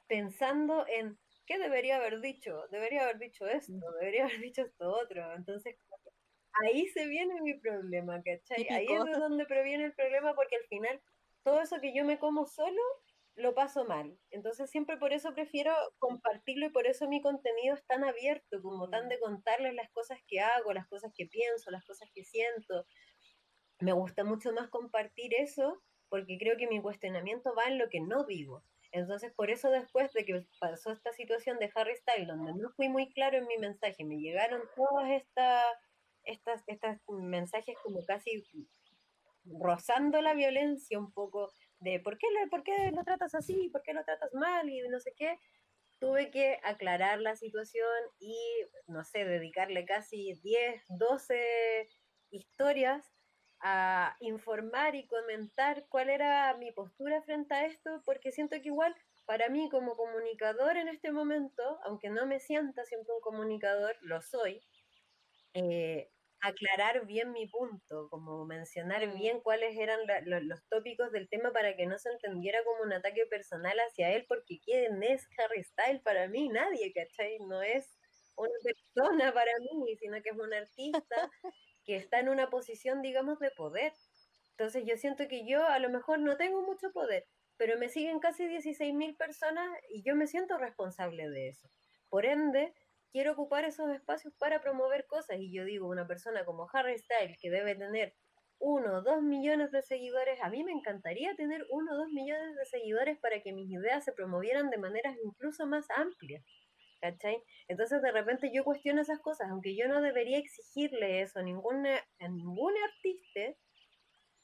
Speaker 4: pensando en qué debería haber dicho, debería haber dicho esto, debería haber dicho esto otro. Entonces, ahí se viene mi problema, ¿cachai? Ahí es de donde previene el problema porque al final todo eso que yo me como solo lo paso mal. Entonces siempre por eso prefiero compartirlo y por eso mi contenido es tan abierto, como tan mm. de contarles las cosas que hago, las cosas que pienso, las cosas que siento, me gusta mucho más compartir eso porque creo que mi cuestionamiento va en lo que no digo. Entonces, por eso después de que pasó esta situación de Harry Styles, donde no fui muy claro en mi mensaje, me llegaron todas estas, estas, estas mensajes como casi rozando la violencia un poco de ¿por qué, lo, por qué lo tratas así, por qué lo tratas mal y no sé qué. Tuve que aclarar la situación y, no sé, dedicarle casi 10, 12 historias a informar y comentar cuál era mi postura frente a esto, porque siento que igual para mí como comunicador en este momento, aunque no me sienta siempre un comunicador, lo soy, eh, aclarar bien mi punto, como mencionar bien cuáles eran los tópicos del tema para que no se entendiera como un ataque personal hacia él, porque ¿quién es Harry Styles para mí? Nadie, ¿cachai? No es una persona para mí, sino que es un artista que está en una posición, digamos, de poder. Entonces yo siento que yo a lo mejor no tengo mucho poder, pero me siguen casi 16.000 personas y yo me siento responsable de eso. Por ende, quiero ocupar esos espacios para promover cosas y yo digo, una persona como Harry Styles que debe tener uno o dos millones de seguidores, a mí me encantaría tener uno o dos millones de seguidores para que mis ideas se promovieran de maneras incluso más amplias. ¿cachai? Entonces de repente yo cuestiono esas cosas, aunque yo no debería exigirle eso a, ninguna, a ningún artista,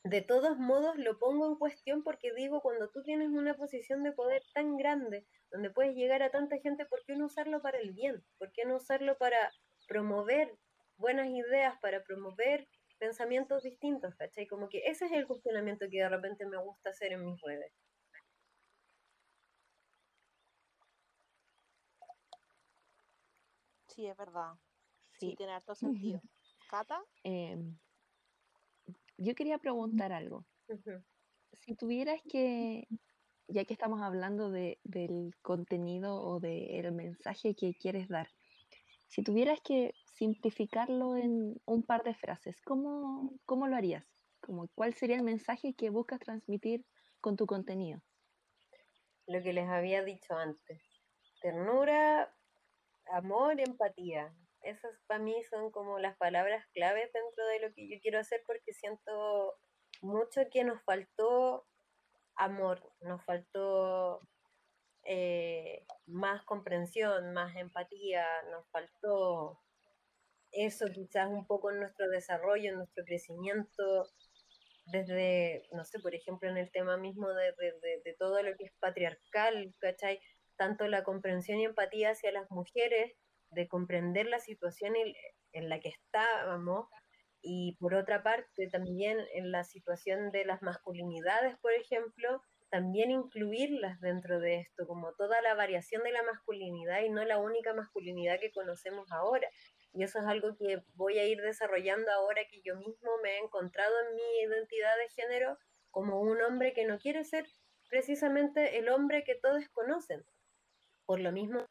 Speaker 4: de todos modos lo pongo en cuestión porque digo, cuando tú tienes una posición de poder tan grande, donde puedes llegar a tanta gente, ¿por qué no usarlo para el bien? ¿Por qué no usarlo para promover buenas ideas, para promover pensamientos distintos, ¿cachai? Como que ese es el cuestionamiento que de repente me gusta hacer en mis redes.
Speaker 5: Sí, es verdad. Sí, tiene harto sentido. ¿Cata?
Speaker 3: Em, yo quería preguntar algo. Si tuvieras que, ya que estamos hablando de, del contenido o del mensaje que quieres dar, si tuvieras que simplificarlo en un par de frases, ¿cómo, cómo lo harías? ¿Cuál sería el mensaje que buscas transmitir con tu contenido?
Speaker 4: Lo que les había dicho antes. Ternura, amor empatía. Esas para mí son como las palabras claves dentro de lo que yo quiero hacer porque siento mucho que nos faltó amor, nos faltó eh, más comprensión, más empatía, nos faltó eso quizás un poco en nuestro desarrollo, en nuestro crecimiento, desde, no sé, por ejemplo, en el tema mismo de, todo lo que es patriarcal, ¿cachai? tanto la comprensión y empatía hacia las mujeres, de comprender la situación en la que estábamos, y por otra parte también en la situación de las masculinidades, por ejemplo, también incluirlas dentro de esto, como toda la variación de la masculinidad y no la única masculinidad que conocemos ahora. Y eso es algo que voy a ir desarrollando ahora que yo mismo me he encontrado en mi identidad de género como un hombre que no quiere ser precisamente el hombre que todos conocen, por lo mismo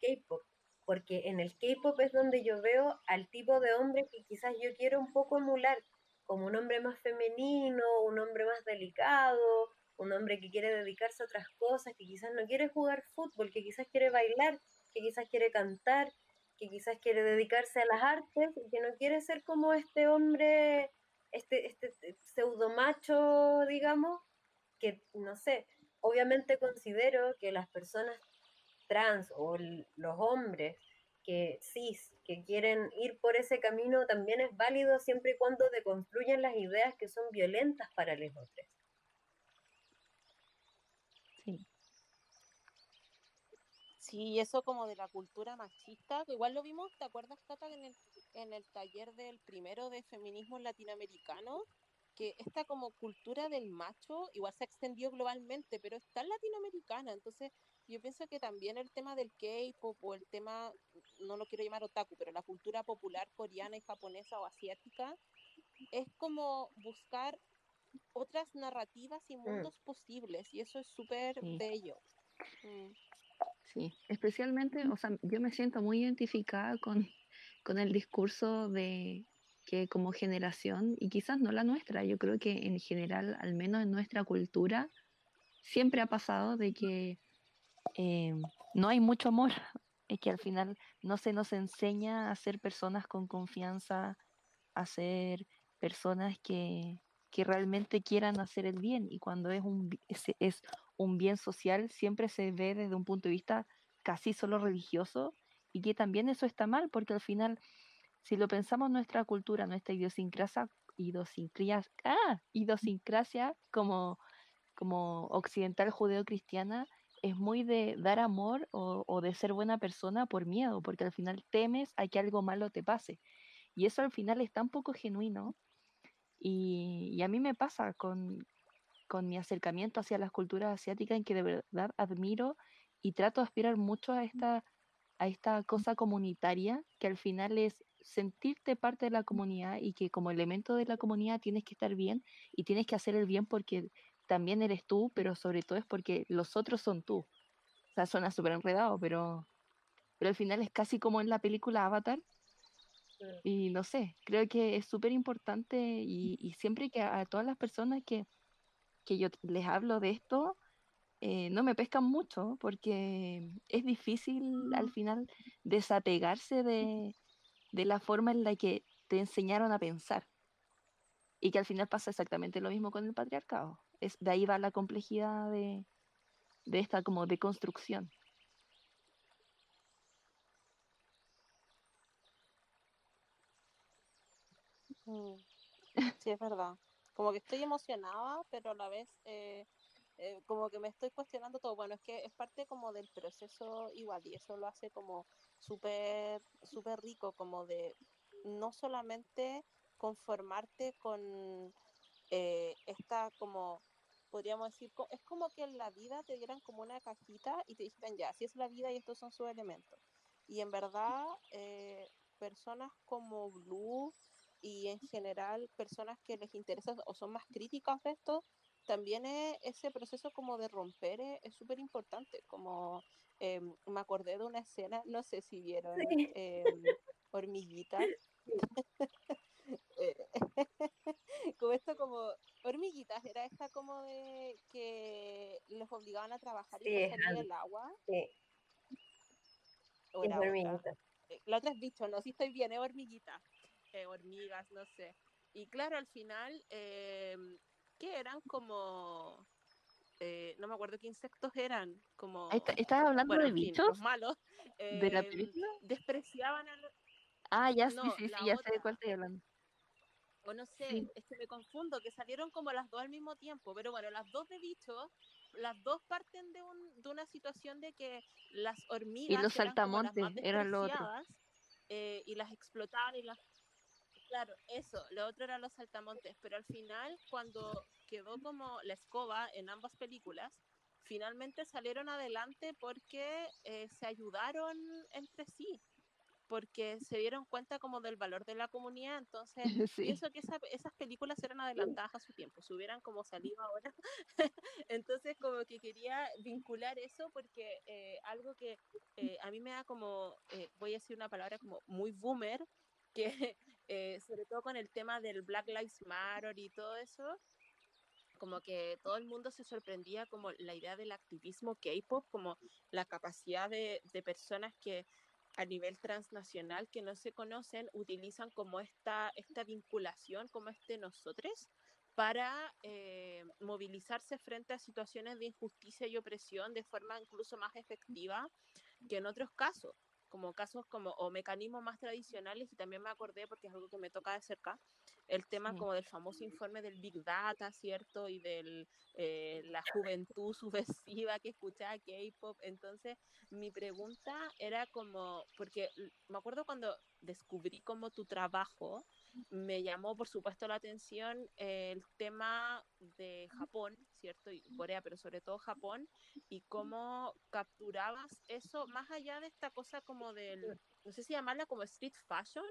Speaker 4: K-pop, porque en el K-pop es donde yo veo al tipo de hombre que quizás yo quiero un poco emular, como un hombre más femenino, un hombre más delicado, un hombre que quiere dedicarse a otras cosas, que quizás no quiere jugar fútbol, que quizás quiere bailar, que quizás quiere cantar, que quizás quiere dedicarse a las artes que no quiere ser como este hombre, este, este pseudo macho, digamos, que no sé, obviamente considero que las personas trans o los hombres que cis, que quieren ir por ese camino, también es válido siempre y cuando deconstruyan las ideas que son violentas para los otros.
Speaker 5: Sí. Sí, eso como de la cultura machista, igual lo vimos, ¿te acuerdas, Cata, en el, en el taller del primero de feminismo latinoamericano? que esta como cultura del macho igual se ha extendido globalmente, pero está en latinoamericana, entonces yo pienso que también el tema del K-pop o el tema, no lo quiero llamar otaku, pero la cultura popular coreana y japonesa o asiática, es como buscar otras narrativas y mm. mundos posibles, y eso es súper bello. Mm.
Speaker 3: Sí, especialmente, o sea, yo me siento muy identificada con, con el discurso de que como generación, y quizás no la nuestra, yo creo que en general, al menos en nuestra cultura, siempre ha pasado de que eh, no hay mucho amor, es que al final no se nos enseña a ser personas con confianza, a ser personas que, que realmente quieran hacer el bien, y cuando es un, es un bien social, siempre se ve desde un punto de vista casi solo religioso, y que también eso está mal, porque al final si lo pensamos nuestra cultura, nuestra idiosincrasia, idiosincrasia, ah, idiosincrasia como, como occidental judeo-cristiana, es muy de dar amor o, de ser buena persona por miedo, porque al final temes a que algo malo te pase. Y eso al final es tan poco genuino. Y, y a mí me pasa con, con mi acercamiento hacia las culturas asiáticas en que de verdad admiro y trato de aspirar mucho a esta, a esta cosa comunitaria que al final es sentirte parte de la comunidad y que como elemento de la comunidad tienes que estar bien y tienes que hacer el bien porque también eres tú, pero sobre todo es porque los otros son tú. O sea, suena súper enredado, pero, pero al final es casi como en la película Avatar. Y no sé, creo que es súper importante y, siempre que a, todas las personas que, que yo les hablo de esto, eh, no me pescan mucho porque es difícil al final desapegarse de, de la forma en la que te enseñaron a pensar. Y que al final pasa exactamente lo mismo con el patriarcado. Es, de ahí va la complejidad de, de esta como deconstrucción.
Speaker 5: Mm. Sí, es verdad. Como que estoy emocionada, pero a la vez eh, eh, como que me estoy cuestionando todo. Bueno, es que es parte como del proceso igual y eso lo hace como súper súper rico, como de no solamente conformarte con eh, esta como podríamos decir, es como que en la vida te dieran como una cajita y te dijeran ya, así es la vida y estos son sus elementos. Y en verdad, eh, personas como Blue y en general personas que les interesa o son más críticas de esto, también es, ese proceso como de romper es súper importante, como em, me acordé de una escena, no sé si vieron eh, hormiguitas. Eh, como esto como hormiguitas, era esta como de que los obligaban a trabajar y no salir del agua. Sí. O era hormiguitas. Eh, la otra es bicho, no, si estoy bien, es hormiguita. hormigas, no sé. Y claro, al final em, que eran como eh, no me acuerdo qué insectos eran, como...
Speaker 3: ¿Estás hablando de bichos?
Speaker 5: los malos.
Speaker 3: ¿De la em, película?
Speaker 5: Despreciaban a los...
Speaker 3: Ah, ya sí, sí, sí, ya sé de cuál estoy hablando.
Speaker 5: O no sé, es que me confundo, que salieron como las dos al mismo tiempo, pero bueno, las dos de bichos, las dos parten de, un, de una situación de que las hormigas...
Speaker 3: Y los saltamontes eran los otros.
Speaker 5: Eh, y las explotaban y las Claro, eso, lo otro eran los saltamontes, pero al final, cuando quedó como la escoba en ambas películas, finalmente salieron adelante porque eh, se ayudaron entre sí, porque se dieron cuenta como del valor de la comunidad, entonces pienso que esas películas eran adelantadas a su tiempo, se hubieran como salido ahora, entonces como que quería vincular eso porque eh, algo que eh, a mí me da como, voy a decir una palabra como muy boomer, que eh, sobre todo con el tema del Black Lives Matter y todo eso, como que todo el mundo se sorprendía como la idea del activismo K-pop, como la capacidad de, de personas que a nivel transnacional que no se conocen utilizan como esta, esta vinculación, como este nosotros, para eh, movilizarse frente a situaciones de injusticia y opresión de forma incluso más efectiva que en otros casos como casos como o mecanismos más tradicionales y también me acordé porque es algo que me toca de cerca el tema como del famoso informe del Big Data, ¿cierto? Y de eh, la juventud subversiva que escuchaba K-pop. Entonces, mi pregunta era como, porque me acuerdo cuando descubrí como tu trabajo, me llamó por supuesto la atención el tema de Japón, ¿cierto? Y Corea, pero sobre todo Japón, y cómo capturabas eso más allá de esta cosa como del, no sé si llamarla como street fashion,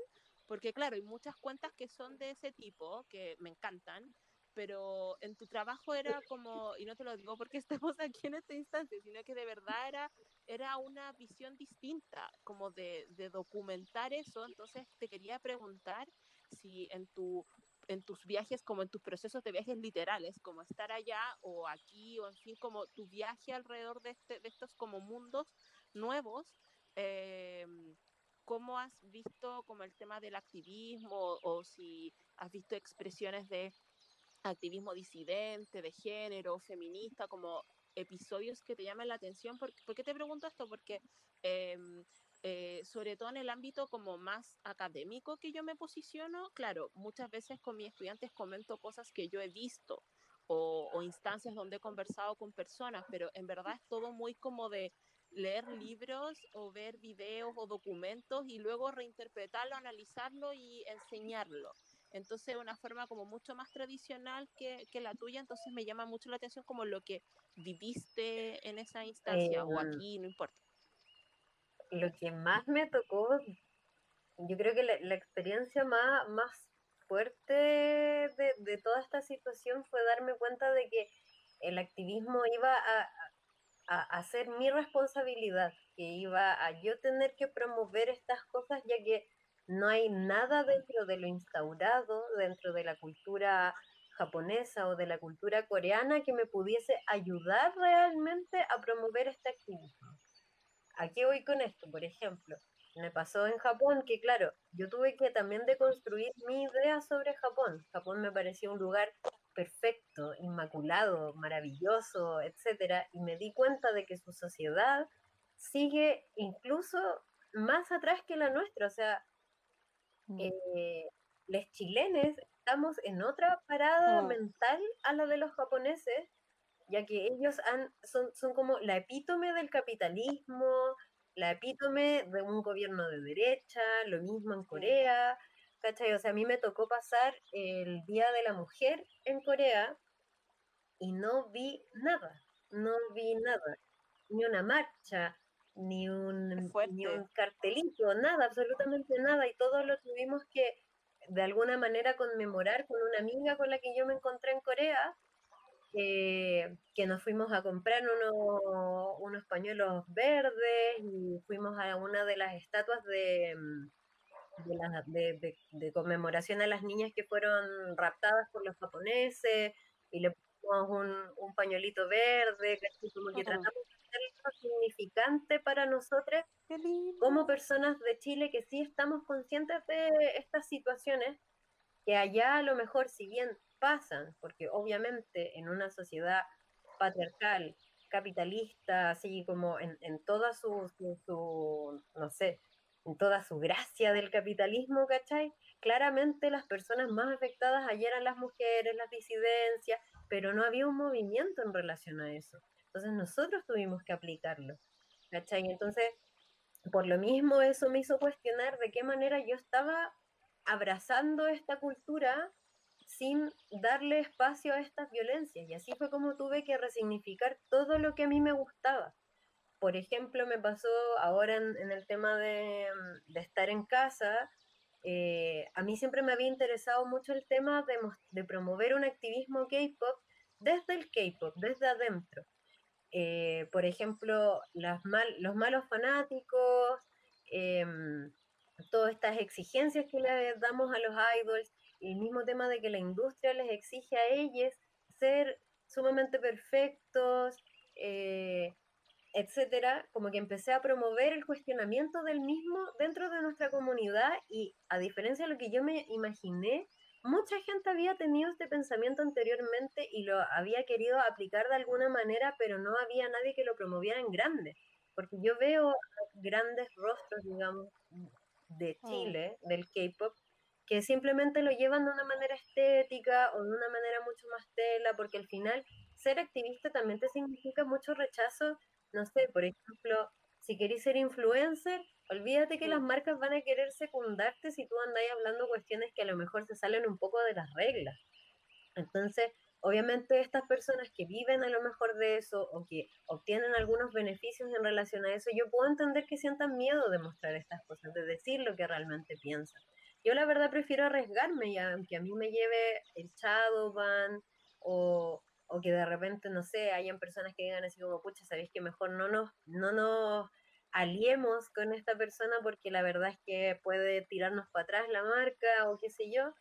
Speaker 5: porque claro, hay muchas cuentas que son de ese tipo, que me encantan, pero en tu trabajo era como, y no te lo digo porque estamos aquí en este instante, sino que de verdad era, era una visión distinta, como de, de documentar eso. Entonces te quería preguntar si en tu en tus viajes como en tus procesos de viajes literales, como estar allá o aquí, o en fin, como tu viaje alrededor de, este, de estos como mundos nuevos, eh, ¿cómo has visto como el tema del activismo o si has visto expresiones de activismo disidente, de género, feminista, como episodios que te llaman la atención? ¿Por, ¿por qué te pregunto esto? Porque eh, eh, sobre todo en el ámbito como más académico que yo me posiciono, claro, muchas veces con mis estudiantes comento cosas que yo he visto o, o, instancias donde he conversado con personas, pero en verdad es todo muy como de leer libros o ver videos o documentos y luego reinterpretarlo, analizarlo y enseñarlo. Entonces, una forma como mucho más tradicional que, que, la tuya, entonces me llama mucho la atención como lo que viviste en esa instancia eh, o aquí, no importa
Speaker 4: lo que más me tocó, yo creo que la, experiencia más, más fuerte de, de, toda esta situación fue darme cuenta de que el activismo iba a, a, a, ser mi responsabilidad, que iba a yo tener que promover estas cosas, ya que no hay nada dentro de lo instaurado, dentro de la cultura japonesa o de la cultura coreana que me pudiese ayudar realmente a promover este activismo. ¿A qué voy con esto? Por ejemplo, me pasó en Japón que, claro, yo tuve que también deconstruir mi idea sobre Japón. Japón me parecía un lugar perfecto, inmaculado, maravilloso, etcétera, y me di cuenta de que su sociedad sigue incluso más atrás que la nuestra. O sea, mm. eh, los chilenes estamos en otra parada mm. mental a la de los japoneses ya que ellos han, son, son como la epítome del capitalismo, la epítome de un gobierno de derecha, lo mismo en Corea, ¿cachai? O sea, a mí me tocó pasar el Día de la Mujer en Corea y no vi nada, no vi nada, ni una marcha, ni un, ni un cartelito, nada, absolutamente nada, y todos lo tuvimos que de alguna manera conmemorar con una amiga con la que yo me encontré en Corea, que nos fuimos a comprar unos, unos pañuelos verdes y fuimos a una de las estatuas de, de, de, conmemoración a las niñas que fueron raptadas por los japoneses y le pusimos un, un pañuelito verde, que como que tratamos de hacer algo significante para nosotros como personas de Chile que sí estamos conscientes de estas situaciones, que allá a lo mejor si bien pasan, porque obviamente en una sociedad patriarcal, capitalista, así como en, en toda su, su, no sé, en toda su gracia del capitalismo, ¿cachai? Claramente las personas más afectadas ayer eran las mujeres, las disidencias, pero no había un movimiento en relación a eso. Entonces nosotros tuvimos que aplicarlo, ¿cachai? Entonces, por lo mismo eso me hizo cuestionar de qué manera yo estaba abrazando esta cultura sin darle espacio a estas violencias. Y así fue como tuve que resignificar todo lo que a mí me gustaba. Por ejemplo, me pasó ahora en, el tema de, de, estar en casa, eh, a mí siempre me había interesado mucho el tema de, promover un activismo K-pop desde el K-pop, desde adentro. Eh, por ejemplo, los malos fanáticos, eh, todas estas exigencias que le damos a los idols, el mismo tema de que la industria les exige a ellos ser sumamente perfectos, eh, etcétera, como que empecé a promover el cuestionamiento del mismo dentro de nuestra comunidad y a diferencia de lo que yo me imaginé, mucha gente había tenido este pensamiento anteriormente y lo había querido aplicar de alguna manera, pero no había nadie que lo promoviera en grande, porque yo veo grandes rostros, digamos, de mm. Chile, del K-pop, que simplemente lo llevan de una manera estética o de una manera mucho más tela, porque al final ser activista también te significa mucho rechazo, no sé, por ejemplo, si querés ser influencer, olvídate que las marcas van a querer secundarte si tú andas hablando cuestiones que a lo mejor se salen un poco de las reglas. Entonces, obviamente estas personas que viven a lo mejor de eso o que obtienen algunos beneficios en relación a eso, yo puedo entender que sientan miedo de mostrar estas cosas, de decir lo que realmente piensan. Yo la verdad prefiero arriesgarme y aunque a mí me lleve el Shadowban o, o que de repente, no sé, hayan personas que digan así como, pucha, sabéis que mejor no nos, no nos aliemos con esta persona porque la verdad es que puede tirarnos para atrás la marca o qué sé yo.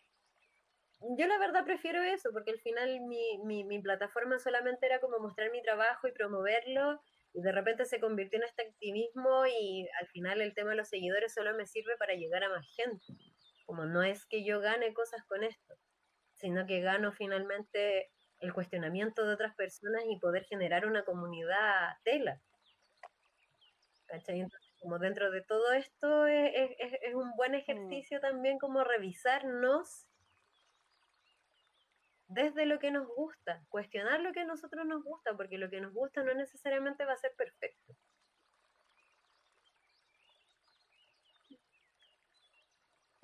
Speaker 4: Yo la verdad prefiero eso porque al final mi, mi, mi plataforma solamente era como mostrar mi trabajo y promoverlo y de repente se convirtió en este activismo y al final el tema de los seguidores solo me sirve para llegar a más gente. Como no es que yo gane cosas con esto, sino que gano finalmente el cuestionamiento de otras personas y poder generar una comunidad tela. Entonces, como dentro de todo esto es, un buen mm. ejercicio también como revisarnos desde lo que nos gusta, cuestionar lo que a nosotros nos gusta, porque lo que nos gusta no necesariamente va a ser perfecto.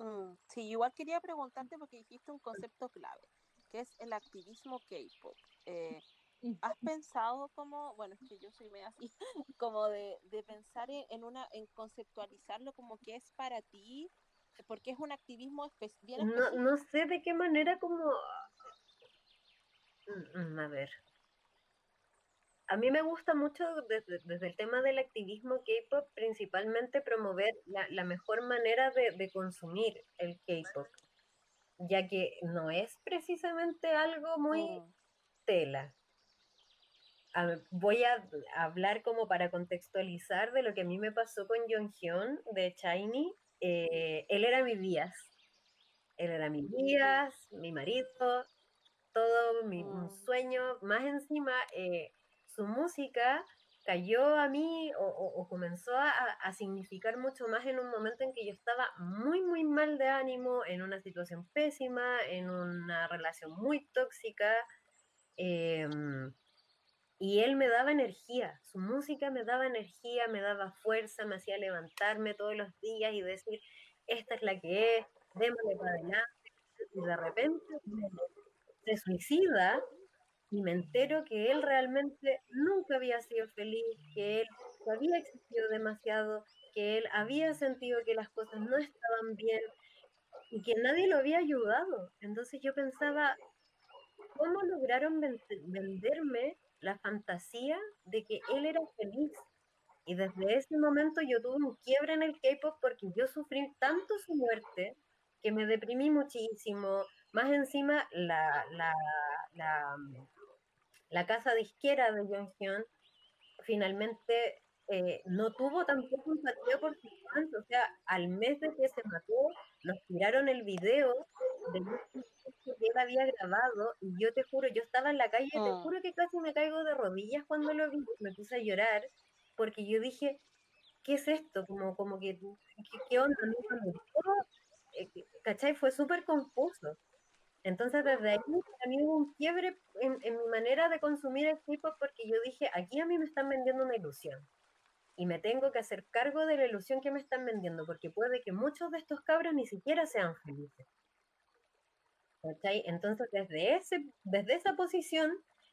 Speaker 5: Mm, sí, igual quería preguntarte porque dijiste un concepto clave, que es el activismo K-pop. Eh, ¿Has pensado como, bueno, es que yo soy medio así, como de, pensar en, una, en conceptualizarlo como que es para ti, porque es un activismo bien
Speaker 4: no, no sé de qué manera como... Mm, mm, a ver. A mí me gusta mucho desde, el tema del activismo K-pop, principalmente promover la, mejor manera de, consumir el K-pop, ya que no es precisamente algo muy mm. tela voy a hablar como para contextualizar de lo que a mí me pasó con Hyun de Shiny. Eh, él era mi Díaz. Él era mi Díaz, mi marido, todo mi mm. sueño. Más encima, eh, su música cayó a mí o, comenzó a, significar mucho más en un momento en que yo estaba muy, muy mal de ánimo, en una situación pésima, en una relación muy tóxica. Em, y él me daba energía, su música me daba energía, me daba fuerza, me hacía levantarme todos los días y decir, esta es la que es, démosle para adelante. Y de repente se suicida y me entero que él realmente nunca había sido feliz, que él había existido demasiado, que él había sentido que las cosas no estaban bien y que nadie lo había ayudado. Entonces yo pensaba, ¿cómo lograron venderme la fantasía de que él era feliz. Y desde ese momento yo tuve un quiebre en el K-pop porque yo sufrí tanto su muerte que me deprimí muchísimo. Más encima, la, la, la, la casa disquera de Jonghyun finalmente eh, no tuvo tampoco empatía por sus fans. O sea, al mes de que se mató, nos tiraron el video de que él había grabado y yo te juro, yo estaba en la calle, te ah. juro que casi me caigo de rodillas cuando lo vi, me puse a llorar porque yo dije, ¿qué es esto? Como, como que, ¿qué, onda? Eh, ¿Cachai? Fue súper confuso. Entonces desde ahí a mí hubo un quiebre en, en mi manera de consumir el tipo porque yo dije, aquí a mí me están vendiendo una ilusión y me tengo que hacer cargo de la ilusión que me están vendiendo, porque puede que muchos de estos cabros ni siquiera sean felices. Entonces, desde, ese, desde esa posición,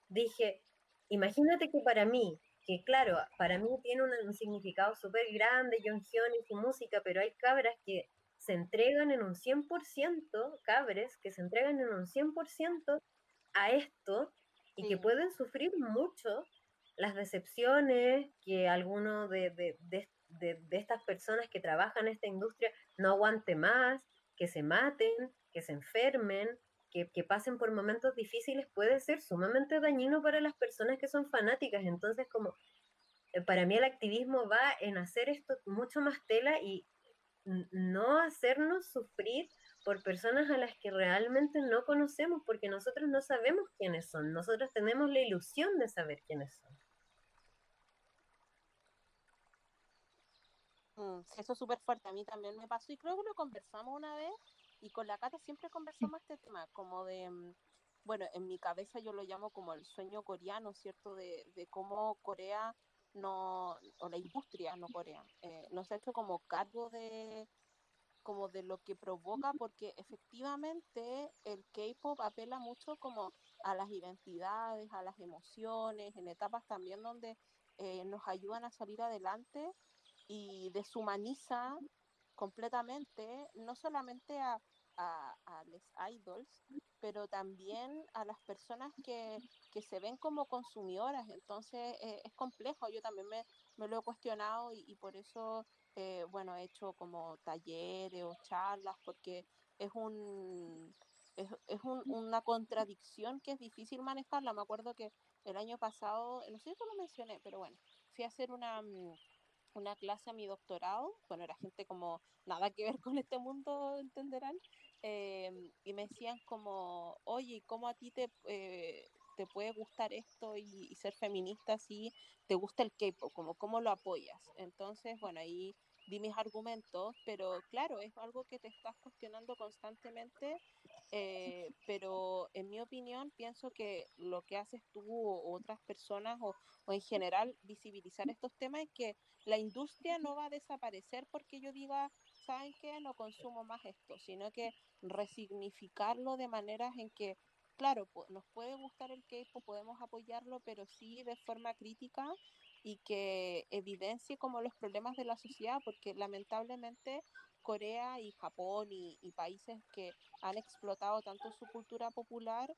Speaker 4: dije, imagínate que para mí, que claro, para mí tiene un, significado súper grande, John Hyun y su música, pero hay cabras que se entregan en un 100%, cabres que se entregan en un 100% a esto y que pueden sufrir mucho las decepciones que alguno de, de, de, estas personas que trabajan en esta industria no aguante más, que se maten, que se enfermen, que, que, pasen por momentos difíciles, puede ser sumamente dañino para las personas que son fanáticas. Entonces, como eh, para mí el activismo va en hacer esto mucho más tela y no hacernos sufrir por personas a las que realmente no conocemos, porque nosotros no sabemos quiénes son, nosotros tenemos la ilusión de saber quiénes son.
Speaker 5: Mm, eso es súper fuerte, a mí también me pasó y creo que lo conversamos una vez y con la Cata siempre conversamos este tema, como de, mm, bueno, en mi cabeza yo lo llamo como el sueño coreano, ¿cierto? De, de cómo Corea no, o la industria, no Corea, eh, nos ha hecho como cargo de como de lo que provoca, porque efectivamente el K-pop apela mucho como a las identidades, a las emociones, en etapas también donde eh, nos ayudan a salir adelante y deshumaniza completamente, no solamente a, a, los idols, pero también a las personas que, que se ven como consumidoras. Entonces eh, es complejo, yo también me, me lo he cuestionado y, por eso, eh, bueno, he hecho como talleres o charlas, porque es un... Es, es un, una contradicción que es difícil manejarla. Me acuerdo que el año pasado, no sé si lo mencioné, pero bueno, fui a hacer una, una clase a mi doctorado, bueno, era gente como nada que ver con este mundo, entenderán, em, y me decían como, oye, ¿cómo a ti te, eh, te puede gustar esto y, ser feminista si te gusta el K-pop? Como, ¿Cómo lo apoyas? Entonces, bueno, ahí di mis argumentos, pero claro, es algo que te estás cuestionando constantemente, eh, pero en mi opinión pienso que lo que haces tú o otras personas o, o, en general visibilizar estos temas es que la industria no va a desaparecer porque yo diga, ¿saben qué? No consumo más esto, sino que resignificarlo de maneras en que claro, nos puede gustar el K-pop, podemos apoyarlo, pero sí de forma crítica y que evidencie como los problemas de la sociedad, porque lamentablemente Corea y Japón y, países que han explotado tanto su cultura popular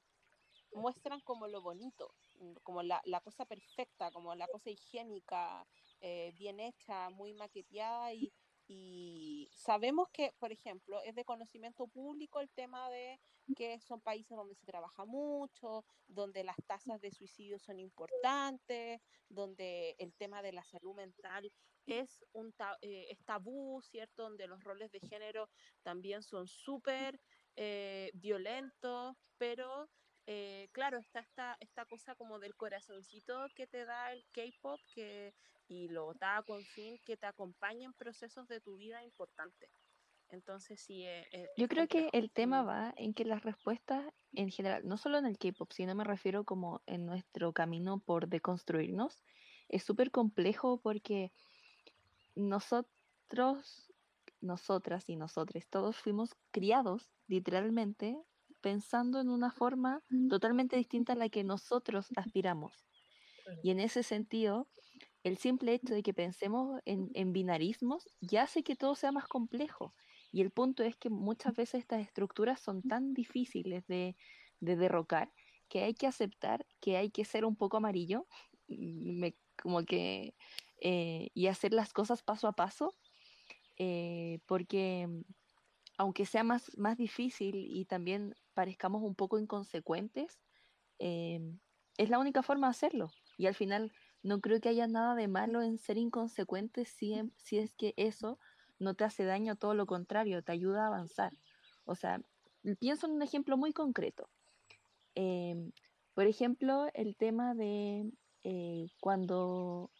Speaker 5: muestran como lo bonito, como la, la cosa perfecta, como la cosa higiénica, eh, bien hecha, muy maqueteada y, y sabemos que, por ejemplo, es de conocimiento público el tema de que son países donde se trabaja mucho, donde las tasas de suicidio son importantes, donde el tema de la salud mental es un eh, tabú, ¿cierto? Donde los roles de género también son súper eh, violentos, pero eh, claro, está esta, esta cosa como del corazoncito que te da el K-pop que, y lo da con fin que te acompaña en procesos de tu vida importantes. Entonces sí, eh, eh,
Speaker 3: yo creo que el tema va en que las respuestas en general, no solo en el K-pop, sino me refiero como en nuestro camino por deconstruirnos, es súper complejo porque nosotros, nosotras y nosotros, todos fuimos criados literalmente pensando en una forma totalmente distinta a la que nosotros aspiramos. Y en ese sentido, el simple hecho de que pensemos en, binarismos ya hace que todo sea más complejo. Y el punto es que muchas veces estas estructuras son tan difíciles de, derrocar que hay que aceptar que hay que ser un poco amarillo, como que, eh, y hacer las cosas paso a paso, eh, porque aunque sea más, más difícil y también parezcamos un poco inconsecuentes, em, es la única forma de hacerlo. Y al final no creo que haya nada de malo en ser inconsecuente si, em, si es que eso no te hace daño, todo lo contrario, te ayuda a avanzar. O sea, pienso en un ejemplo muy concreto. Em, por ejemplo, el tema de eh, cuando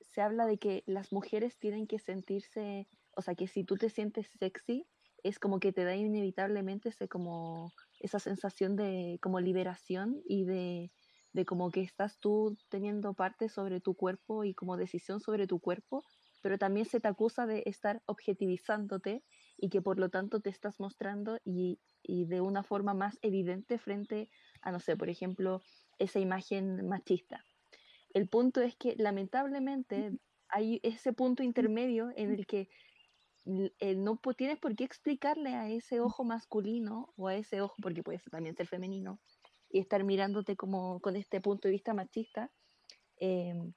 Speaker 3: se habla de que las mujeres tienen que sentirse, o sea, que si tú te sientes sexy, es como que te da inevitablemente ese como esa sensación de como liberación y de, de como que estás tú teniendo parte sobre tu cuerpo y como decisión sobre tu cuerpo, pero también se te acusa de estar objetivizándote y que por lo tanto te estás mostrando y, y de una forma más evidente frente a, no sé, por ejemplo, esa imagen machista. El punto es que lamentablemente hay ese punto intermedio en el que eh, no tienes por qué explicarle a ese ojo masculino o a ese ojo, porque puede también ser femenino, y estar mirándote como con este punto de vista machista, em,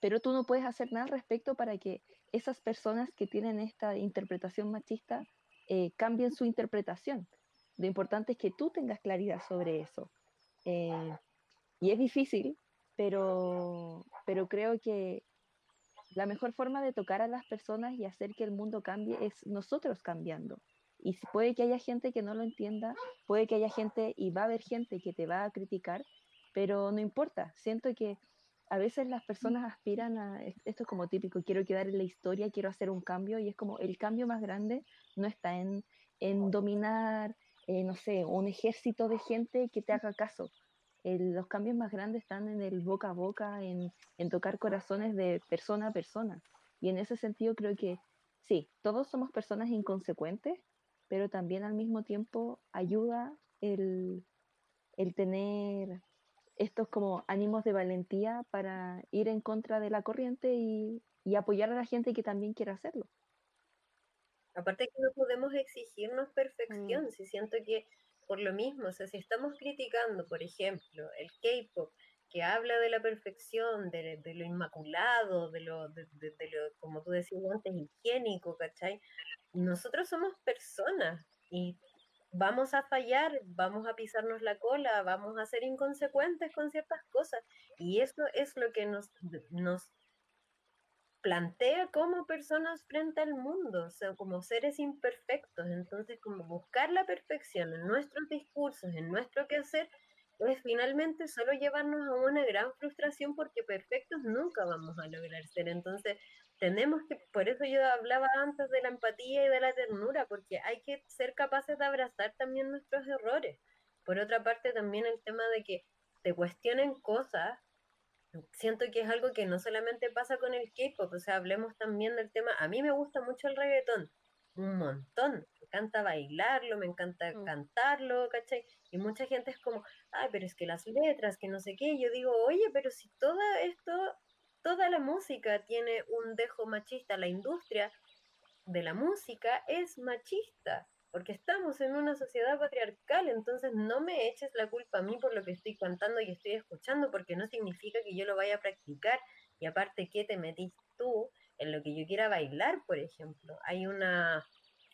Speaker 3: pero tú no puedes hacer nada al respecto para que esas personas que tienen esta interpretación machista eh, cambien su interpretación. Lo importante es que tú tengas claridad sobre eso. Eh, y es difícil, pero, pero creo que la mejor forma de tocar a las personas y hacer que el mundo cambie es nosotros cambiando. Y puede que haya gente que no lo entienda, puede que haya gente y va a haber gente que te va a criticar, pero no importa. Siento que a veces las personas aspiran a, esto es como típico, quiero quedar en la historia, quiero hacer un cambio, y es como el cambio más grande no está en, en dominar, eh, no sé, un ejército de gente que te haga caso. Los cambios más grandes están en el boca a boca, en, en tocar corazones de persona a persona. Y en ese sentido creo que sí, todos somos personas inconsecuentes, pero también al mismo tiempo ayuda el, el tener estos como ánimos de valentía para ir en contra de la corriente y, y apoyar a la gente que también quiere hacerlo.
Speaker 4: Aparte que no podemos exigirnos perfección, mm. si siento que por lo mismo, o sea, si estamos criticando, por ejemplo, el K-pop, que habla de la perfección, de, de lo inmaculado, de lo, de, de, lo, como tú decías antes, higiénico, ¿cachai? Nosotros somos personas y vamos a fallar, vamos a pisarnos la cola, vamos a ser inconsecuentes con ciertas cosas. Y eso es lo que nos, nos plantea como personas frente al mundo, o sea, como seres imperfectos. Entonces, como buscar la perfección en nuestros discursos, en nuestro quehacer, es finalmente solo llevarnos a una gran frustración porque perfectos nunca vamos a lograr ser. Entonces, tenemos que, por eso yo hablaba antes de la empatía y de la ternura, porque hay que ser capaces de abrazar también nuestros errores. Por otra parte, también el tema de que te cuestionen cosas, siento que es algo que no solamente pasa con el K-pop, o sea, hablemos también del tema, a mí me gusta mucho el reggaetón, un montón, me encanta bailarlo, me encanta mm. cantarlo, ¿cachai? Y mucha gente es como, ay, pero es que las letras, que no sé qué, yo digo, oye, pero si todo esto toda la música tiene un dejo machista, la industria de la música es machista, porque estamos en una sociedad patriarcal, entonces no me eches la culpa a mí por lo que estoy cantando y estoy escuchando, porque no significa que yo lo vaya a practicar, y aparte, ¿qué te metís tú en lo que yo quiera bailar, por ejemplo? Hay una,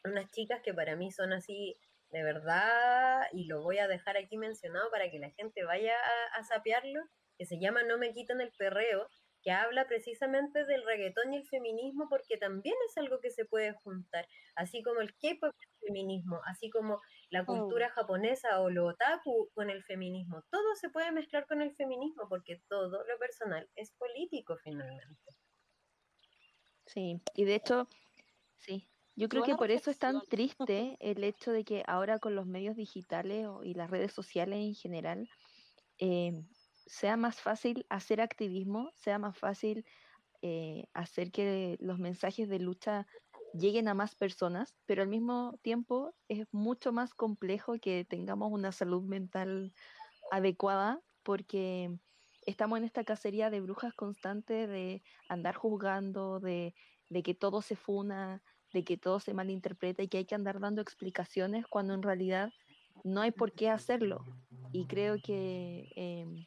Speaker 4: unas chicas que para mí son así de verdad, y lo voy a dejar aquí mencionado para que la gente vaya a, a sapearlo, que se llama No me quiten el perreo, que habla precisamente del reggaetón y el feminismo porque también es algo que se puede juntar, así como el K-pop con el feminismo, así como la cultura oh. japonesa o lo otaku con el feminismo, todo se puede mezclar con el feminismo porque todo lo personal es político finalmente.
Speaker 3: Sí, y de hecho, sí, yo creo que por eso es tan triste el hecho de que ahora con los medios digitales y las redes sociales en general, eh, sea más fácil hacer activismo, sea más fácil eh, hacer que los mensajes de lucha lleguen a más personas, pero al mismo tiempo es mucho más complejo que tengamos una salud mental adecuada porque estamos en esta cacería de brujas constante de andar juzgando, de, que todo se funa, de que todo se malinterpreta y que hay que andar dando explicaciones cuando en realidad no hay por qué hacerlo. Y creo que em,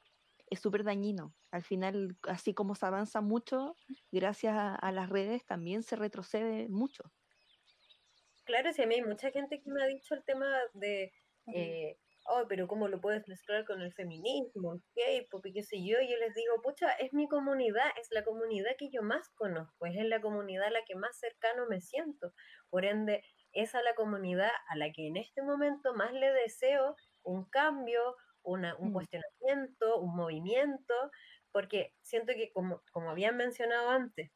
Speaker 3: es súper dañino. Al final, así como se avanza mucho, gracias a, las redes también se retrocede mucho.
Speaker 4: Claro, sí, a mí hay mucha gente que me ha dicho el tema de, eh, oh, pero ¿cómo lo puedes mezclar con el feminismo, el K-pop y qué sé yo? Y yo les digo, pucha, es mi comunidad, es la comunidad que yo más conozco, es la comunidad a la que más cercano me siento. Por ende, es a la comunidad a la que en este momento más le deseo un cambio, un mm. cuestionamiento, un movimiento, porque siento que, como, como habían mencionado antes,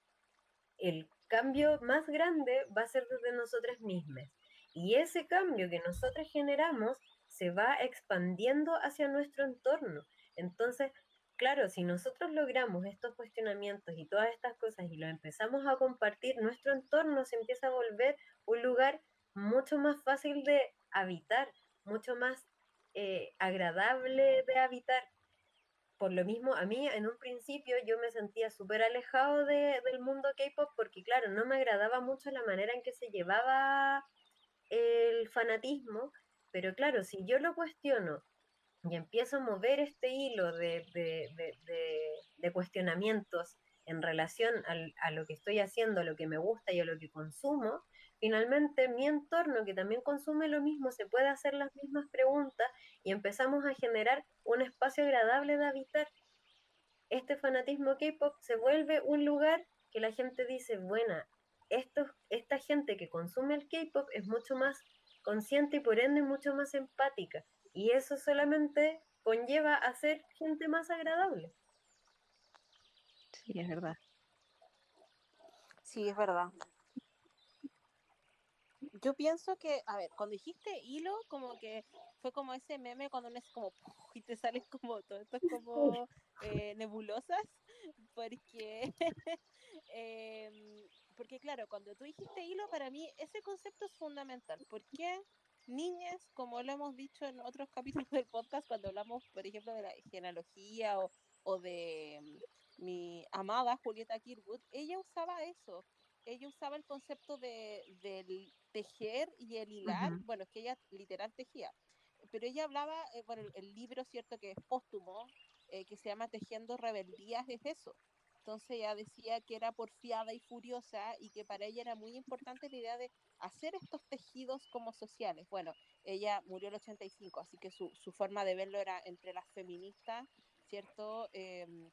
Speaker 4: el cambio más grande va a ser desde nosotras mismas. Y ese cambio que nosotros generamos se va expandiendo hacia nuestro entorno. Entonces, claro, si nosotros logramos estos cuestionamientos y todas estas cosas y lo empezamos a compartir, nuestro entorno se empieza a volver un lugar mucho más fácil de habitar, mucho más eh, agradable de habitar. Por lo mismo, a mí en un principio yo me sentía súper alejado de, del mundo K-Pop porque, claro, no me agradaba mucho la manera en que se llevaba el fanatismo, pero claro, si yo lo cuestiono y empiezo a mover este hilo de, de cuestionamientos en relación a lo que estoy haciendo, a lo que me gusta y a lo que consumo, finalmente mi entorno, que también consume lo mismo, se puede hacer las mismas preguntas y empezamos a generar un espacio agradable de habitar. Este fanatismo K-pop se vuelve un lugar que la gente dice, bueno, esto, esta gente que consume el K-pop es mucho más consciente y por ende mucho más empática. Y eso solamente conlleva a ser gente más agradable.
Speaker 3: Sí, es verdad.
Speaker 5: Sí, es verdad. Yo pienso que, a ver, cuando dijiste hilo, como que fue como ese meme cuando uno es como y te salen como todo esto como eh, nebulosas, porque em, porque claro, cuando tú dijiste hilo, para mí ese concepto es fundamental. porque niñas, como lo hemos dicho en otros capítulos del podcast, cuando hablamos, por ejemplo, de la genealogía o, o de mm, mi amada Julieta Kirwood, ella usaba eso. Ella usaba el concepto de, del tejer y el hilar. Bueno, es que ella literal tejía. Pero ella hablaba, eh, bueno, el, libro, ¿cierto? Que es póstumo, eh, que se llama Tejiendo Rebeldías, es eso. Entonces ella decía que era porfiada y furiosa y que para ella era muy importante la idea de hacer estos tejidos como sociales. Bueno, ella murió en el 85, así que su, su forma de verlo era entre las feministas, ¿cierto? Em,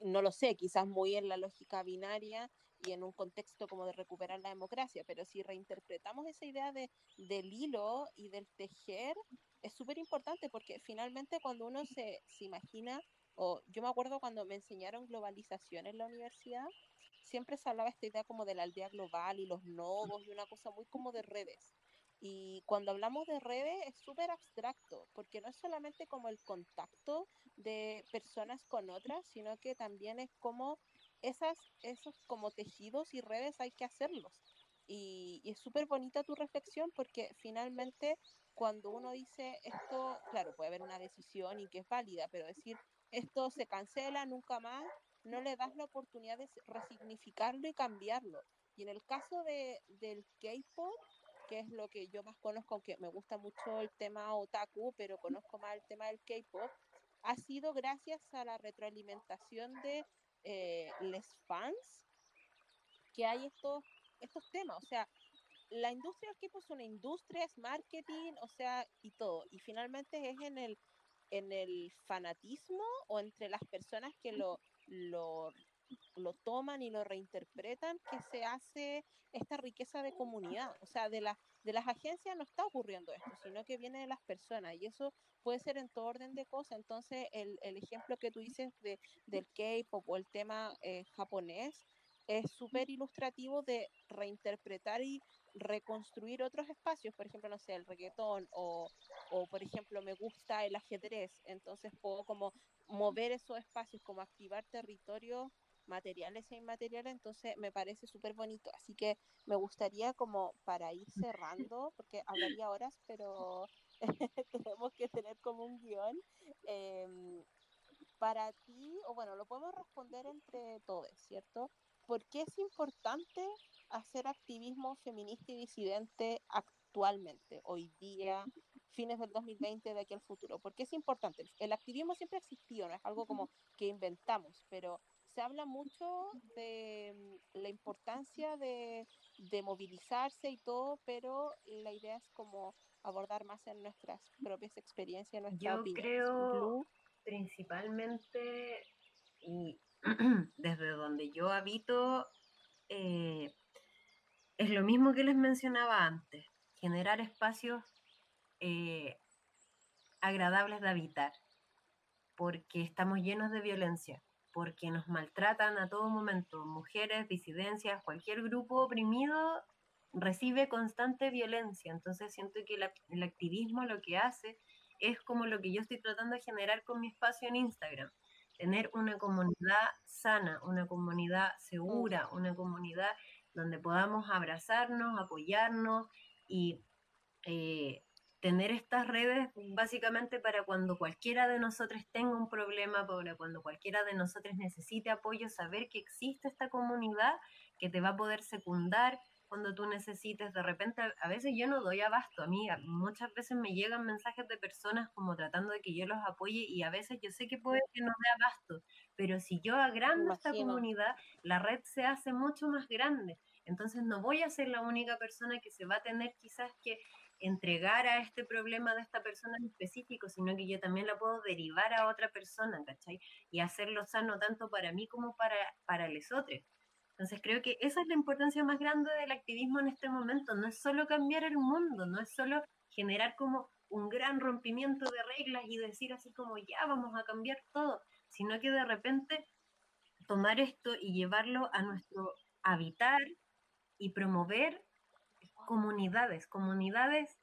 Speaker 5: no lo sé, quizás muy en la lógica binaria y en un contexto como de recuperar la democracia, pero si reinterpretamos esa idea de, del hilo y del tejer, es súper importante porque finalmente cuando uno se, se imagina o yo me acuerdo cuando me enseñaron globalización en la universidad, siempre se hablaba esta idea como de la aldea global y los nodos y una cosa muy como de redes. Y cuando hablamos de redes es súper abstracto, porque no es solamente como el contacto de personas con otras, sino que también es como esas, esos como tejidos y redes hay que hacerlos. Y, y es súper bonita tu reflexión porque finalmente cuando uno dice esto, claro, puede haber una decisión y que es válida, pero decir esto se cancela nunca más, no le das la oportunidad de resignificarlo y cambiarlo. Y en el caso de, del K-pop, que es lo que yo más conozco, aunque me gusta mucho el tema otaku, pero conozco más el tema del K-pop, ha sido gracias a la retroalimentación de eh, les fans que hay estos, estos temas. O sea, la industria del K-pop es una industria, es marketing, o sea, y todo. Y finalmente es en el en el fanatismo o entre las personas que lo, lo, lo toman y lo reinterpretan que se hace esta riqueza de comunidad. O sea, de, la, de las agencias no está ocurriendo esto, sino que viene de las personas y eso puede ser en todo orden de cosas. Entonces, el, el ejemplo que tú dices de, del K-pop o el tema eh, japonés es súper ilustrativo de reinterpretar y reconstruir otros espacios, por ejemplo, no sé, el reggaetón o, o por ejemplo me gusta el ajedrez, entonces puedo como mover esos espacios, como activar territorios materiales e inmateriales, entonces me parece súper bonito. Así que me gustaría como para ir cerrando, porque hablaría horas, pero tenemos que tener como un guion. Em, para ti, o bueno, lo podemos responder entre todos, ¿cierto? ¿Por qué es importante hacer activismo feminista y disidente actualmente, hoy día, fines del 2020, de aquí al futuro? Porque es importante. El activismo siempre ha existido, no es algo como que inventamos, pero se habla mucho de mm, la importancia de, de movilizarse y todo, pero la idea es como abordar más en nuestras propias experiencias, nuestra
Speaker 4: Yo creo principalmente, y desde donde yo habito, eh, es lo mismo que les mencionaba antes, generar espacios eh, agradables de habitar, porque estamos llenos de violencia, porque nos maltratan a todo momento, mujeres, disidencias, cualquier grupo oprimido recibe constante violencia, entonces siento que el activismo lo que hace es como lo que yo estoy tratando de generar con mi espacio en Instagram, tener una comunidad sana, una comunidad segura, una comunidad donde podamos abrazarnos, apoyarnos y eh, tener estas redes básicamente para cuando cualquiera de nosotros tenga un problema, para cuando cualquiera de nosotros necesite apoyo, saber que existe esta comunidad que te va a poder secundar cuando tú necesites. De repente, a veces yo no doy abasto, a mí muchas veces me llegan mensajes de personas como tratando de que yo los apoye y a veces yo sé que puede que no dé abasto, pero si yo agrando esta comunidad, la red se hace mucho más grande. Entonces no voy a ser la única persona que se va a tener quizás que entregar a este problema de esta persona en específico, sino que yo también la puedo derivar a otra persona, ¿cachai? Y hacerlo sano tanto para mí como para, para los otros. Entonces creo que esa es la importancia más grande del activismo en este momento, no es solo cambiar el mundo, no es solo generar como un gran rompimiento de reglas y decir así como ya vamos a cambiar todo, sino que de repente tomar esto y llevarlo a nuestro habitar y promover comunidades, comunidades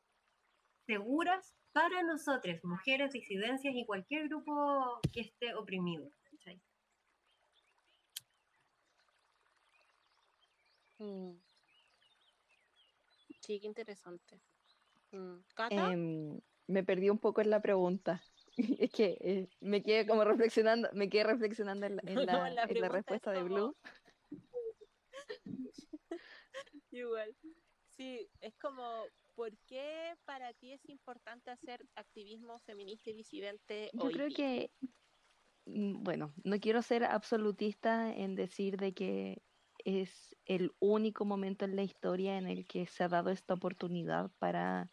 Speaker 4: seguras para nosotros, mujeres, disidencias y cualquier grupo que esté oprimido.
Speaker 5: Mm. Sí, qué interesante. Mm.
Speaker 3: Em, me perdí un poco en la pregunta. Es que eh, me quedé como reflexionando, me quedé reflexionando en la, respuesta de Blue.
Speaker 5: Igual. Sí, es como, ¿por qué para ti es importante hacer activismo feminista y disidente?
Speaker 3: Yo creo que, mm, bueno, no quiero ser absolutista en decir de que es el único momento en la historia en el que se ha dado esta oportunidad para,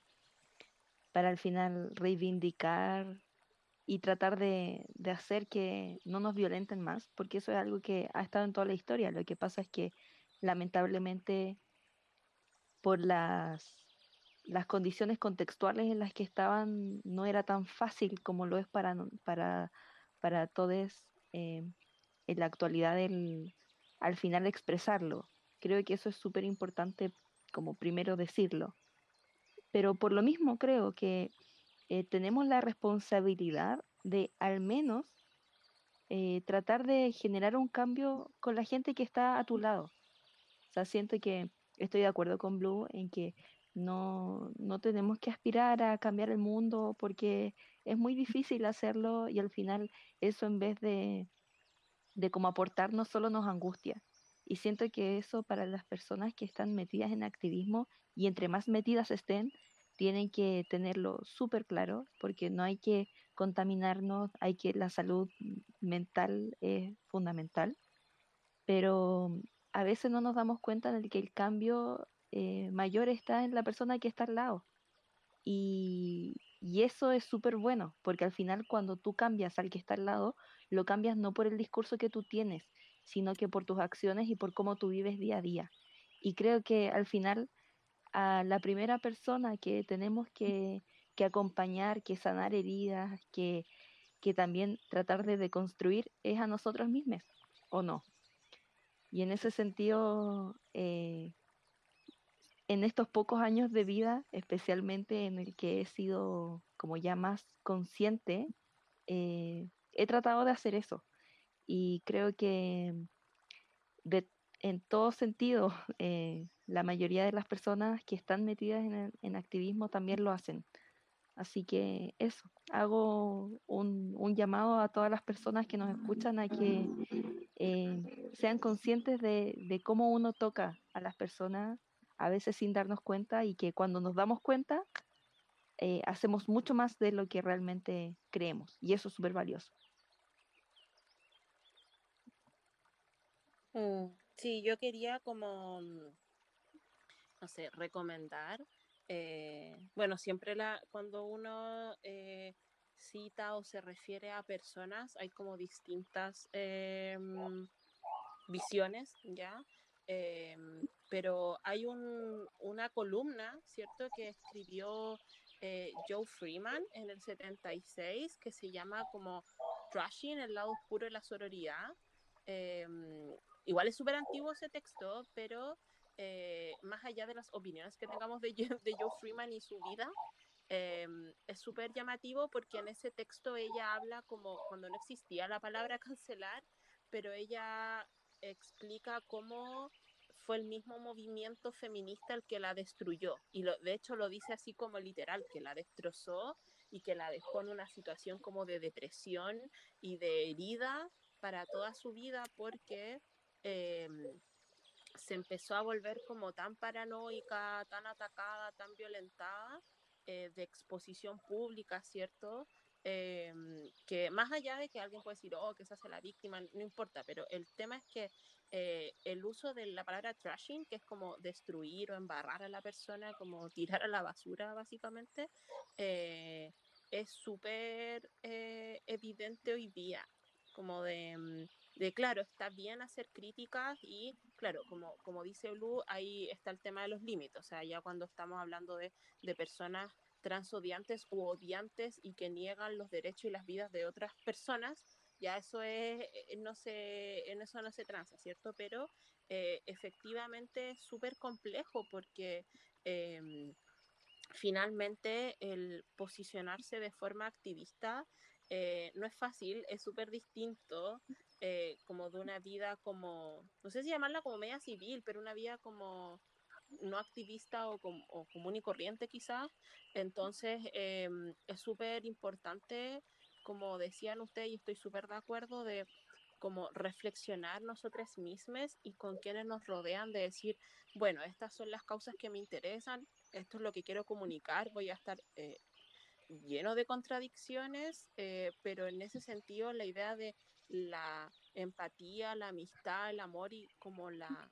Speaker 3: para al final reivindicar y tratar de, de, hacer que no nos violenten más, porque eso es algo que ha estado en toda la historia. Lo que pasa es que lamentablemente por las, las condiciones contextuales en las que estaban no era tan fácil como lo es para, para, para todos eh, en la actualidad el, al final expresarlo. Creo que eso es súper importante como primero decirlo. Pero por lo mismo creo que eh, tenemos la responsabilidad de al menos eh, tratar de generar un cambio con la gente que está a tu lado. O sea, siento que estoy de acuerdo con Blue en que no, no tenemos que aspirar a cambiar el mundo porque es muy difícil hacerlo y al final eso en vez de, de como aportarnos solo nos angustia. Y siento que eso para las personas que están metidas en activismo y entre más metidas estén, tienen que tenerlo súper claro porque no hay que contaminarnos, hay que la salud mental es fundamental, pero a veces no nos damos cuenta de que el cambio eh, mayor está en la persona que está al lado. Y, y eso es súper bueno, porque al final cuando tú cambias al que está al lado, lo cambias no por el discurso que tú tienes, sino que por tus acciones y por cómo tú vives día a día. Y creo que al final a la primera persona que tenemos que, acompañar, que sanar heridas, que, también tratar de deconstruir es a nosotros mismos, ¿o no? Y en ese sentido, eh, en estos pocos años de vida, especialmente en el que he sido como ya más consciente, eh, he tratado de hacer eso. Y creo que en todo sentido, eh, la mayoría de las personas que están metidas en, activismo también lo hacen. Así que eso, hago un, llamado a todas las personas que nos escuchan a que eh, sean conscientes de, cómo uno toca a las personas, a veces sin darnos cuenta, y que cuando nos damos cuenta, eh, hacemos mucho más de lo que realmente creemos. Y eso es súper valioso.
Speaker 5: Mm, sí, yo quería como no sé, recomendar. Eh, bueno, siempre la, cuando uno eh, cita o se refiere a personas, hay como distintas em, visiones, ¿ya? Em, pero hay un, una columna, ¿cierto?, que escribió eh, Joe Freeman en el 76, que se llama como Trashing, el lado oscuro de la sororidad. Em, igual es súper antiguo ese texto, pero eh, más allá de las opiniones que tengamos de, de Joe Freeman y su vida, em, es súper llamativo porque en ese texto ella habla como cuando no existía la palabra cancelar, pero ella explica cómo fue el mismo movimiento feminista el que la destruyó. Y lo, de hecho lo dice así como literal, que la destrozó y que la dejó en una situación como de depresión y de herida para toda su vida porque em, se empezó a volver como tan paranoica, tan atacada, tan violentada eh, de exposición pública, ¿cierto? Em, que más allá de que alguien puede decir, oh, que se hace la víctima, no importa, pero el tema es que eh, el uso de la palabra trashing, que es como destruir o embarrar a la persona, como tirar a la basura, básicamente, eh, es súper evidente hoy día, como de mm, de, claro, está bien hacer críticas y, claro, como, como dice Blue, ahí está el tema de los límites, o sea, ya cuando estamos hablando de, de personas transodiantes u odiantes y que niegan los derechos y las vidas de otras personas, ya eso es, eh, no se, en eso no se transa, ¿cierto? Pero eh, efectivamente es súper complejo porque em, finalmente el posicionarse de forma activista eh, no es fácil, es súper distinto como de una vida como, no sé si llamarla como media civil, pero una vida como no activista o, o común y corriente quizás. Entonces em, es súper importante como decían ustedes, y estoy súper de acuerdo, de como reflexionar nosotras mismas y con quienes nos rodean, de decir, bueno, estas son las causas que me interesan, esto es lo que quiero comunicar, voy a estar eh, lleno de contradicciones, eh, pero en ese sentido la idea de la empatía, la amistad, el amor y como la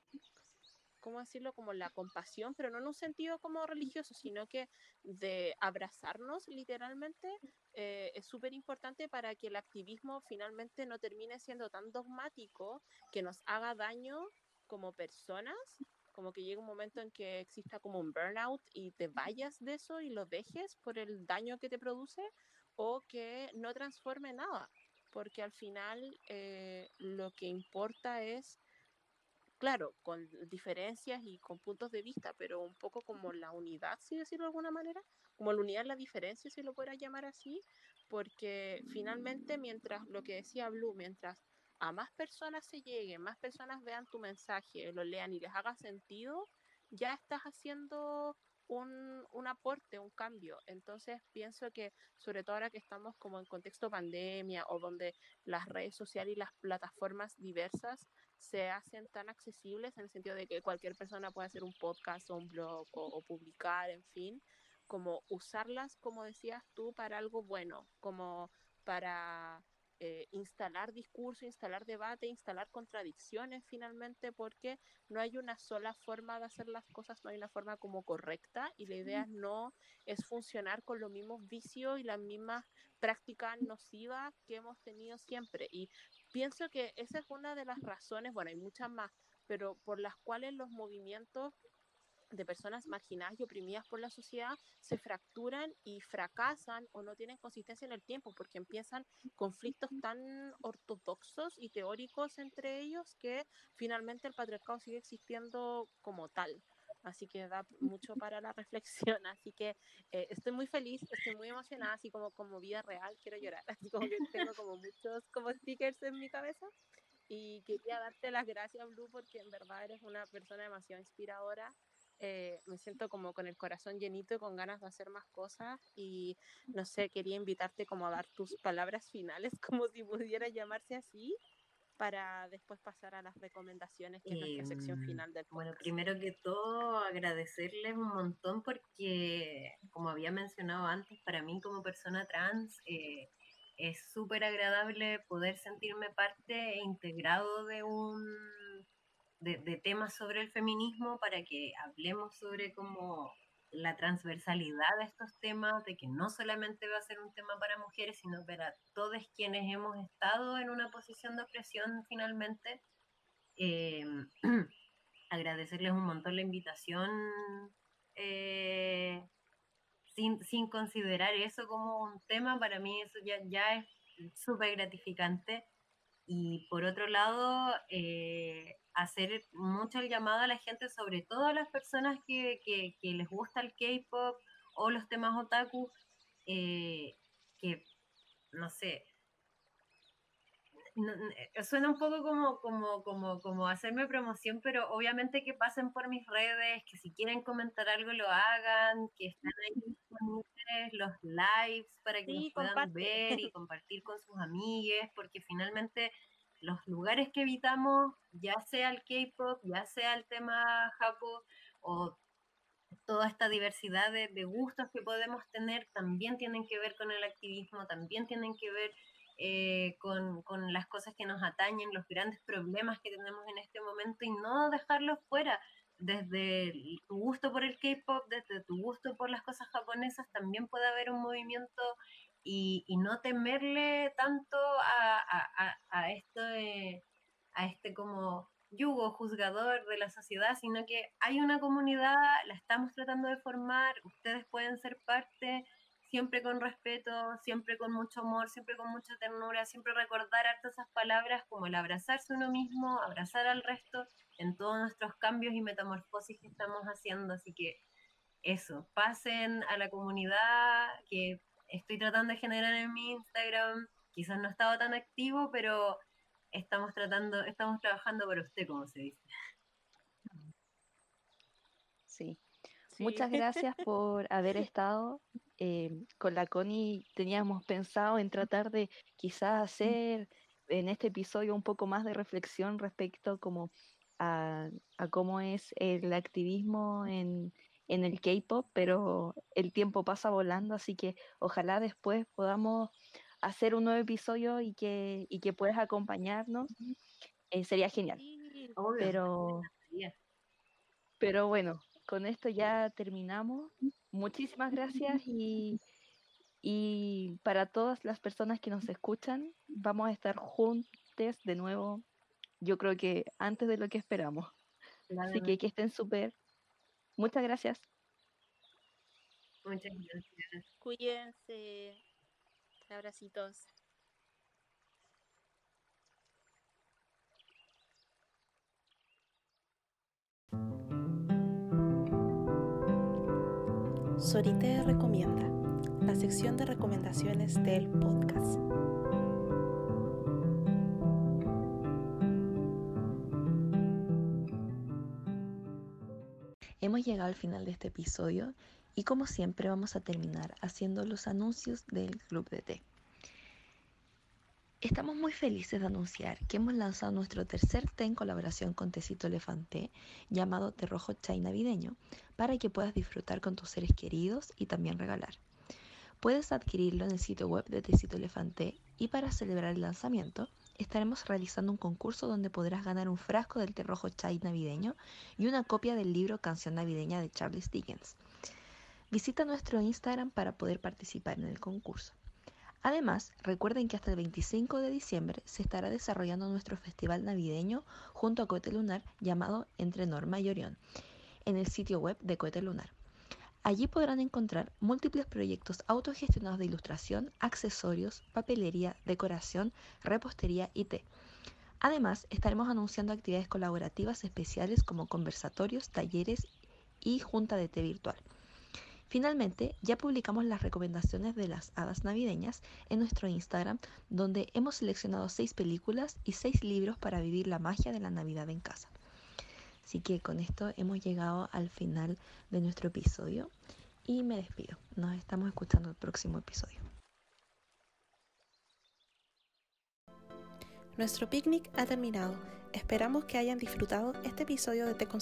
Speaker 5: ¿cómo decirlo? Como la compasión, pero no en un sentido como religioso, sino que de abrazarnos literalmente eh, es súper importante para que el activismo finalmente no termine siendo tan dogmático que nos haga daño como personas, como que llegue un momento en que exista como un burnout y te vayas de eso y lo dejes por el daño que te produce o que no transforme nada, porque al final eh, lo que importa es claro, con diferencias y con puntos de vista, pero un poco como la unidad, si decirlo de alguna manera, como la unidad, la diferencia, si lo pudiera llamar así, porque finalmente, mientras lo que decía Blue, mientras a más personas se lleguen, más personas vean tu mensaje, lo lean y les haga sentido, ya estás haciendo un, un, aporte, un cambio. Entonces pienso que sobre todo ahora que estamos como en contexto pandemia o donde las redes sociales y las plataformas diversas se hacen tan accesibles en el sentido de que cualquier persona puede hacer un podcast o un blog o, o publicar, en fin, como usarlas, como decías tú, para algo bueno, como para eh, instalar discurso, instalar debate, instalar contradicciones finalmente, porque no hay una sola forma de hacer las cosas, no hay una forma como correcta y la idea no es funcionar con los mismos vicios y las mismas prácticas nocivas que hemos tenido siempre. Y pienso que esa es una de las razones, bueno, hay muchas más, pero por las cuales los movimientos de personas marginadas y oprimidas por la sociedad se fracturan y fracasan o no tienen consistencia en el tiempo porque empiezan conflictos tan ortodoxos y teóricos entre ellos que finalmente el patriarcado sigue existiendo como tal. Así que da mucho para la reflexión. Así que eh, estoy muy feliz, estoy muy emocionada, así como como vida real, quiero llorar. Así como que tengo como muchos como stickers en mi cabeza. Y quería darte las gracias, Blue, porque en verdad eres una persona demasiado inspiradora eh, me siento como con el corazón llenito y con ganas de hacer más cosas y no sé, quería invitarte como a dar tus palabras finales, como si pudiera llamarse así, para después pasar a las recomendaciones, que es nuestra sección
Speaker 4: Em,
Speaker 5: final del
Speaker 4: Bueno,
Speaker 5: podcast.
Speaker 4: primero que todo, agradecerles un montón porque, como había mencionado antes, para mí como persona trans eh, es súper agradable poder sentirme parte e integrado de un de, de temas sobre el feminismo para que hablemos sobre como la transversalidad de estos temas, de que no solamente va a ser un tema para mujeres, sino para todos quienes hemos estado en una posición de opresión finalmente. Eh, agradecerles un montón la invitación, eh, sin, sin, considerar eso como un tema, para mí eso ya, ya es súper gratificante. Y por otro lado, eh, hacer mucho el llamado a la gente, sobre todo a las personas que, que, que les gusta el K-pop o los temas otaku, eh, que, no sé, no, suena un poco como, como, como, como hacerme promoción, pero obviamente que pasen por mis redes, que si quieren comentar algo lo hagan, que están ahí disponibles los lives para que
Speaker 5: Sí,
Speaker 4: los puedan
Speaker 5: comparte.
Speaker 4: ver y compartir con sus amigues, porque finalmente los lugares que evitamos, ya sea el K-pop, ya sea el tema japo o toda esta diversidad de, gustos que podemos tener, también tienen que ver con el activismo, también tienen que ver eh, con, con, las cosas que nos atañen, los grandes problemas que tenemos en este momento y no dejarlos fuera. Desde tu gusto por el K-pop, desde tu gusto por las cosas japonesas, también puede haber un movimiento y, y no temerle tanto a, a, a esto de, a este como yugo juzgador de la sociedad, sino que hay una comunidad, la estamos tratando de formar, ustedes pueden ser parte, siempre con respeto, siempre con mucho amor, siempre con mucha ternura, siempre recordar harto esas palabras como el abrazarse uno mismo, abrazar al resto en todos nuestros cambios y metamorfosis que estamos haciendo. Así que eso, pasen a la comunidad que estoy tratando de generar en mi Instagram. Quizás no estaba tan activo, pero estamos tratando, estamos trabajando para usted, como se dice.
Speaker 2: Sí. Muchas gracias por haber estado. Eh, con la Connie teníamos pensado en tratar de quizás hacer en este episodio un poco más de reflexión respecto como a, cómo es el activismo en, en el K-pop, pero el tiempo pasa volando, así que ojalá después podamos hacer un nuevo episodio y que, y que puedas acompañarnos. Eh, sería genial. pero, pero bueno, con esto ya terminamos. Muchísimas gracias y, y para todas las personas que nos escuchan, vamos a estar juntos de nuevo, yo creo que antes de lo que esperamos. Así que que estén súper. Muchas gracias.
Speaker 4: Muchas gracias.
Speaker 1: Cuídense. Abracitos. Sorite recomienda, la sección de recomendaciones del podcast.
Speaker 2: Llegado al final de este episodio y como siempre vamos a terminar haciendo los anuncios del Club de Té. Estamos muy felices de anunciar que hemos lanzado nuestro tercer té en colaboración con Tecito Elefante llamado Té Rojo Chai Navideño para que puedas disfrutar con tus seres queridos y también regalar. Puedes adquirirlo en el sitio web de Tecito Elefante y para celebrar el lanzamiento estaremos realizando un concurso donde podrás ganar un frasco del té rojo chai navideño y una copia del libro Canción Navideña de Charles Dickens. Visita nuestro Instagram para poder participar en el concurso. Además, recuerden que hasta el 25 de diciembre se estará desarrollando nuestro festival navideño junto a Cohete Lunar llamado Entre Norma y Orión en el sitio web de Cohete Lunar. Allí podrán encontrar múltiples proyectos autogestionados de ilustración, accesorios, papelería, decoración, repostería y té. Además, estaremos anunciando actividades colaborativas especiales como conversatorios, talleres y junta de té virtual. Finalmente, ya publicamos las recomendaciones de las hadas navideñas en nuestro Instagram, donde hemos seleccionado seis películas y seis libros para vivir la magia de la Navidad en casa. Así que con esto hemos llegado al final de nuestro episodio y me despido. Nos estamos escuchando el próximo episodio.
Speaker 1: Nuestro picnic ha terminado. Esperamos que hayan disfrutado este episodio de Te con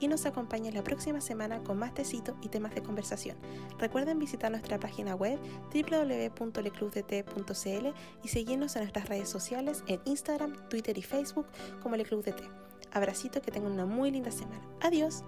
Speaker 1: y nos acompañen la próxima semana con más tecito y temas de conversación. Recuerden visitar nuestra página web www.leclubdt.cl y seguirnos en nuestras redes sociales en Instagram, Twitter y Facebook como Le Club de Té. Abracito, que tengan una muy linda semana. Adiós.